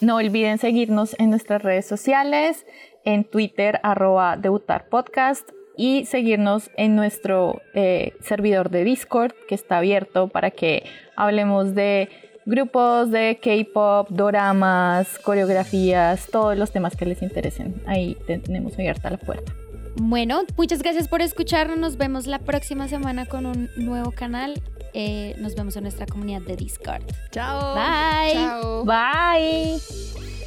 No olviden seguirnos en nuestras redes sociales, en Twitter, arroba debutar podcast, y seguirnos en nuestro eh, servidor de Discord, que está abierto para que hablemos de grupos de K-pop, doramas, coreografías, todos los temas que les interesen. Ahí tenemos abierta la puerta. Bueno, muchas gracias por escucharnos. Nos vemos la próxima semana con un nuevo canal. Eh, nos vemos en nuestra comunidad de Discord. Chao. Bye. Chao. Bye.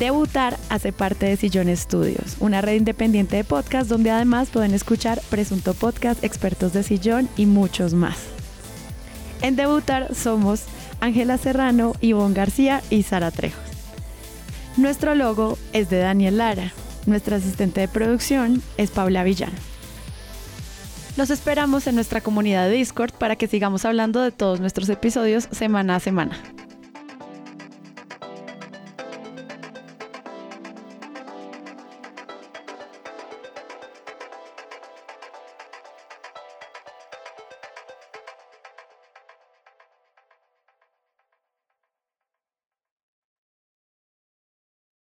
Debutar hace parte de Sillón Studios, una red independiente de podcast donde además pueden escuchar Presunto Podcast, Expertos de Sillón y muchos más. En Debutar somos Ángela Serrano, Ivonne García y Sara Trejos. Nuestro logo es de Daniel Lara. Nuestra asistente de producción es Paula Villán. Los esperamos en nuestra comunidad de Discord para que sigamos hablando de todos nuestros episodios semana a semana.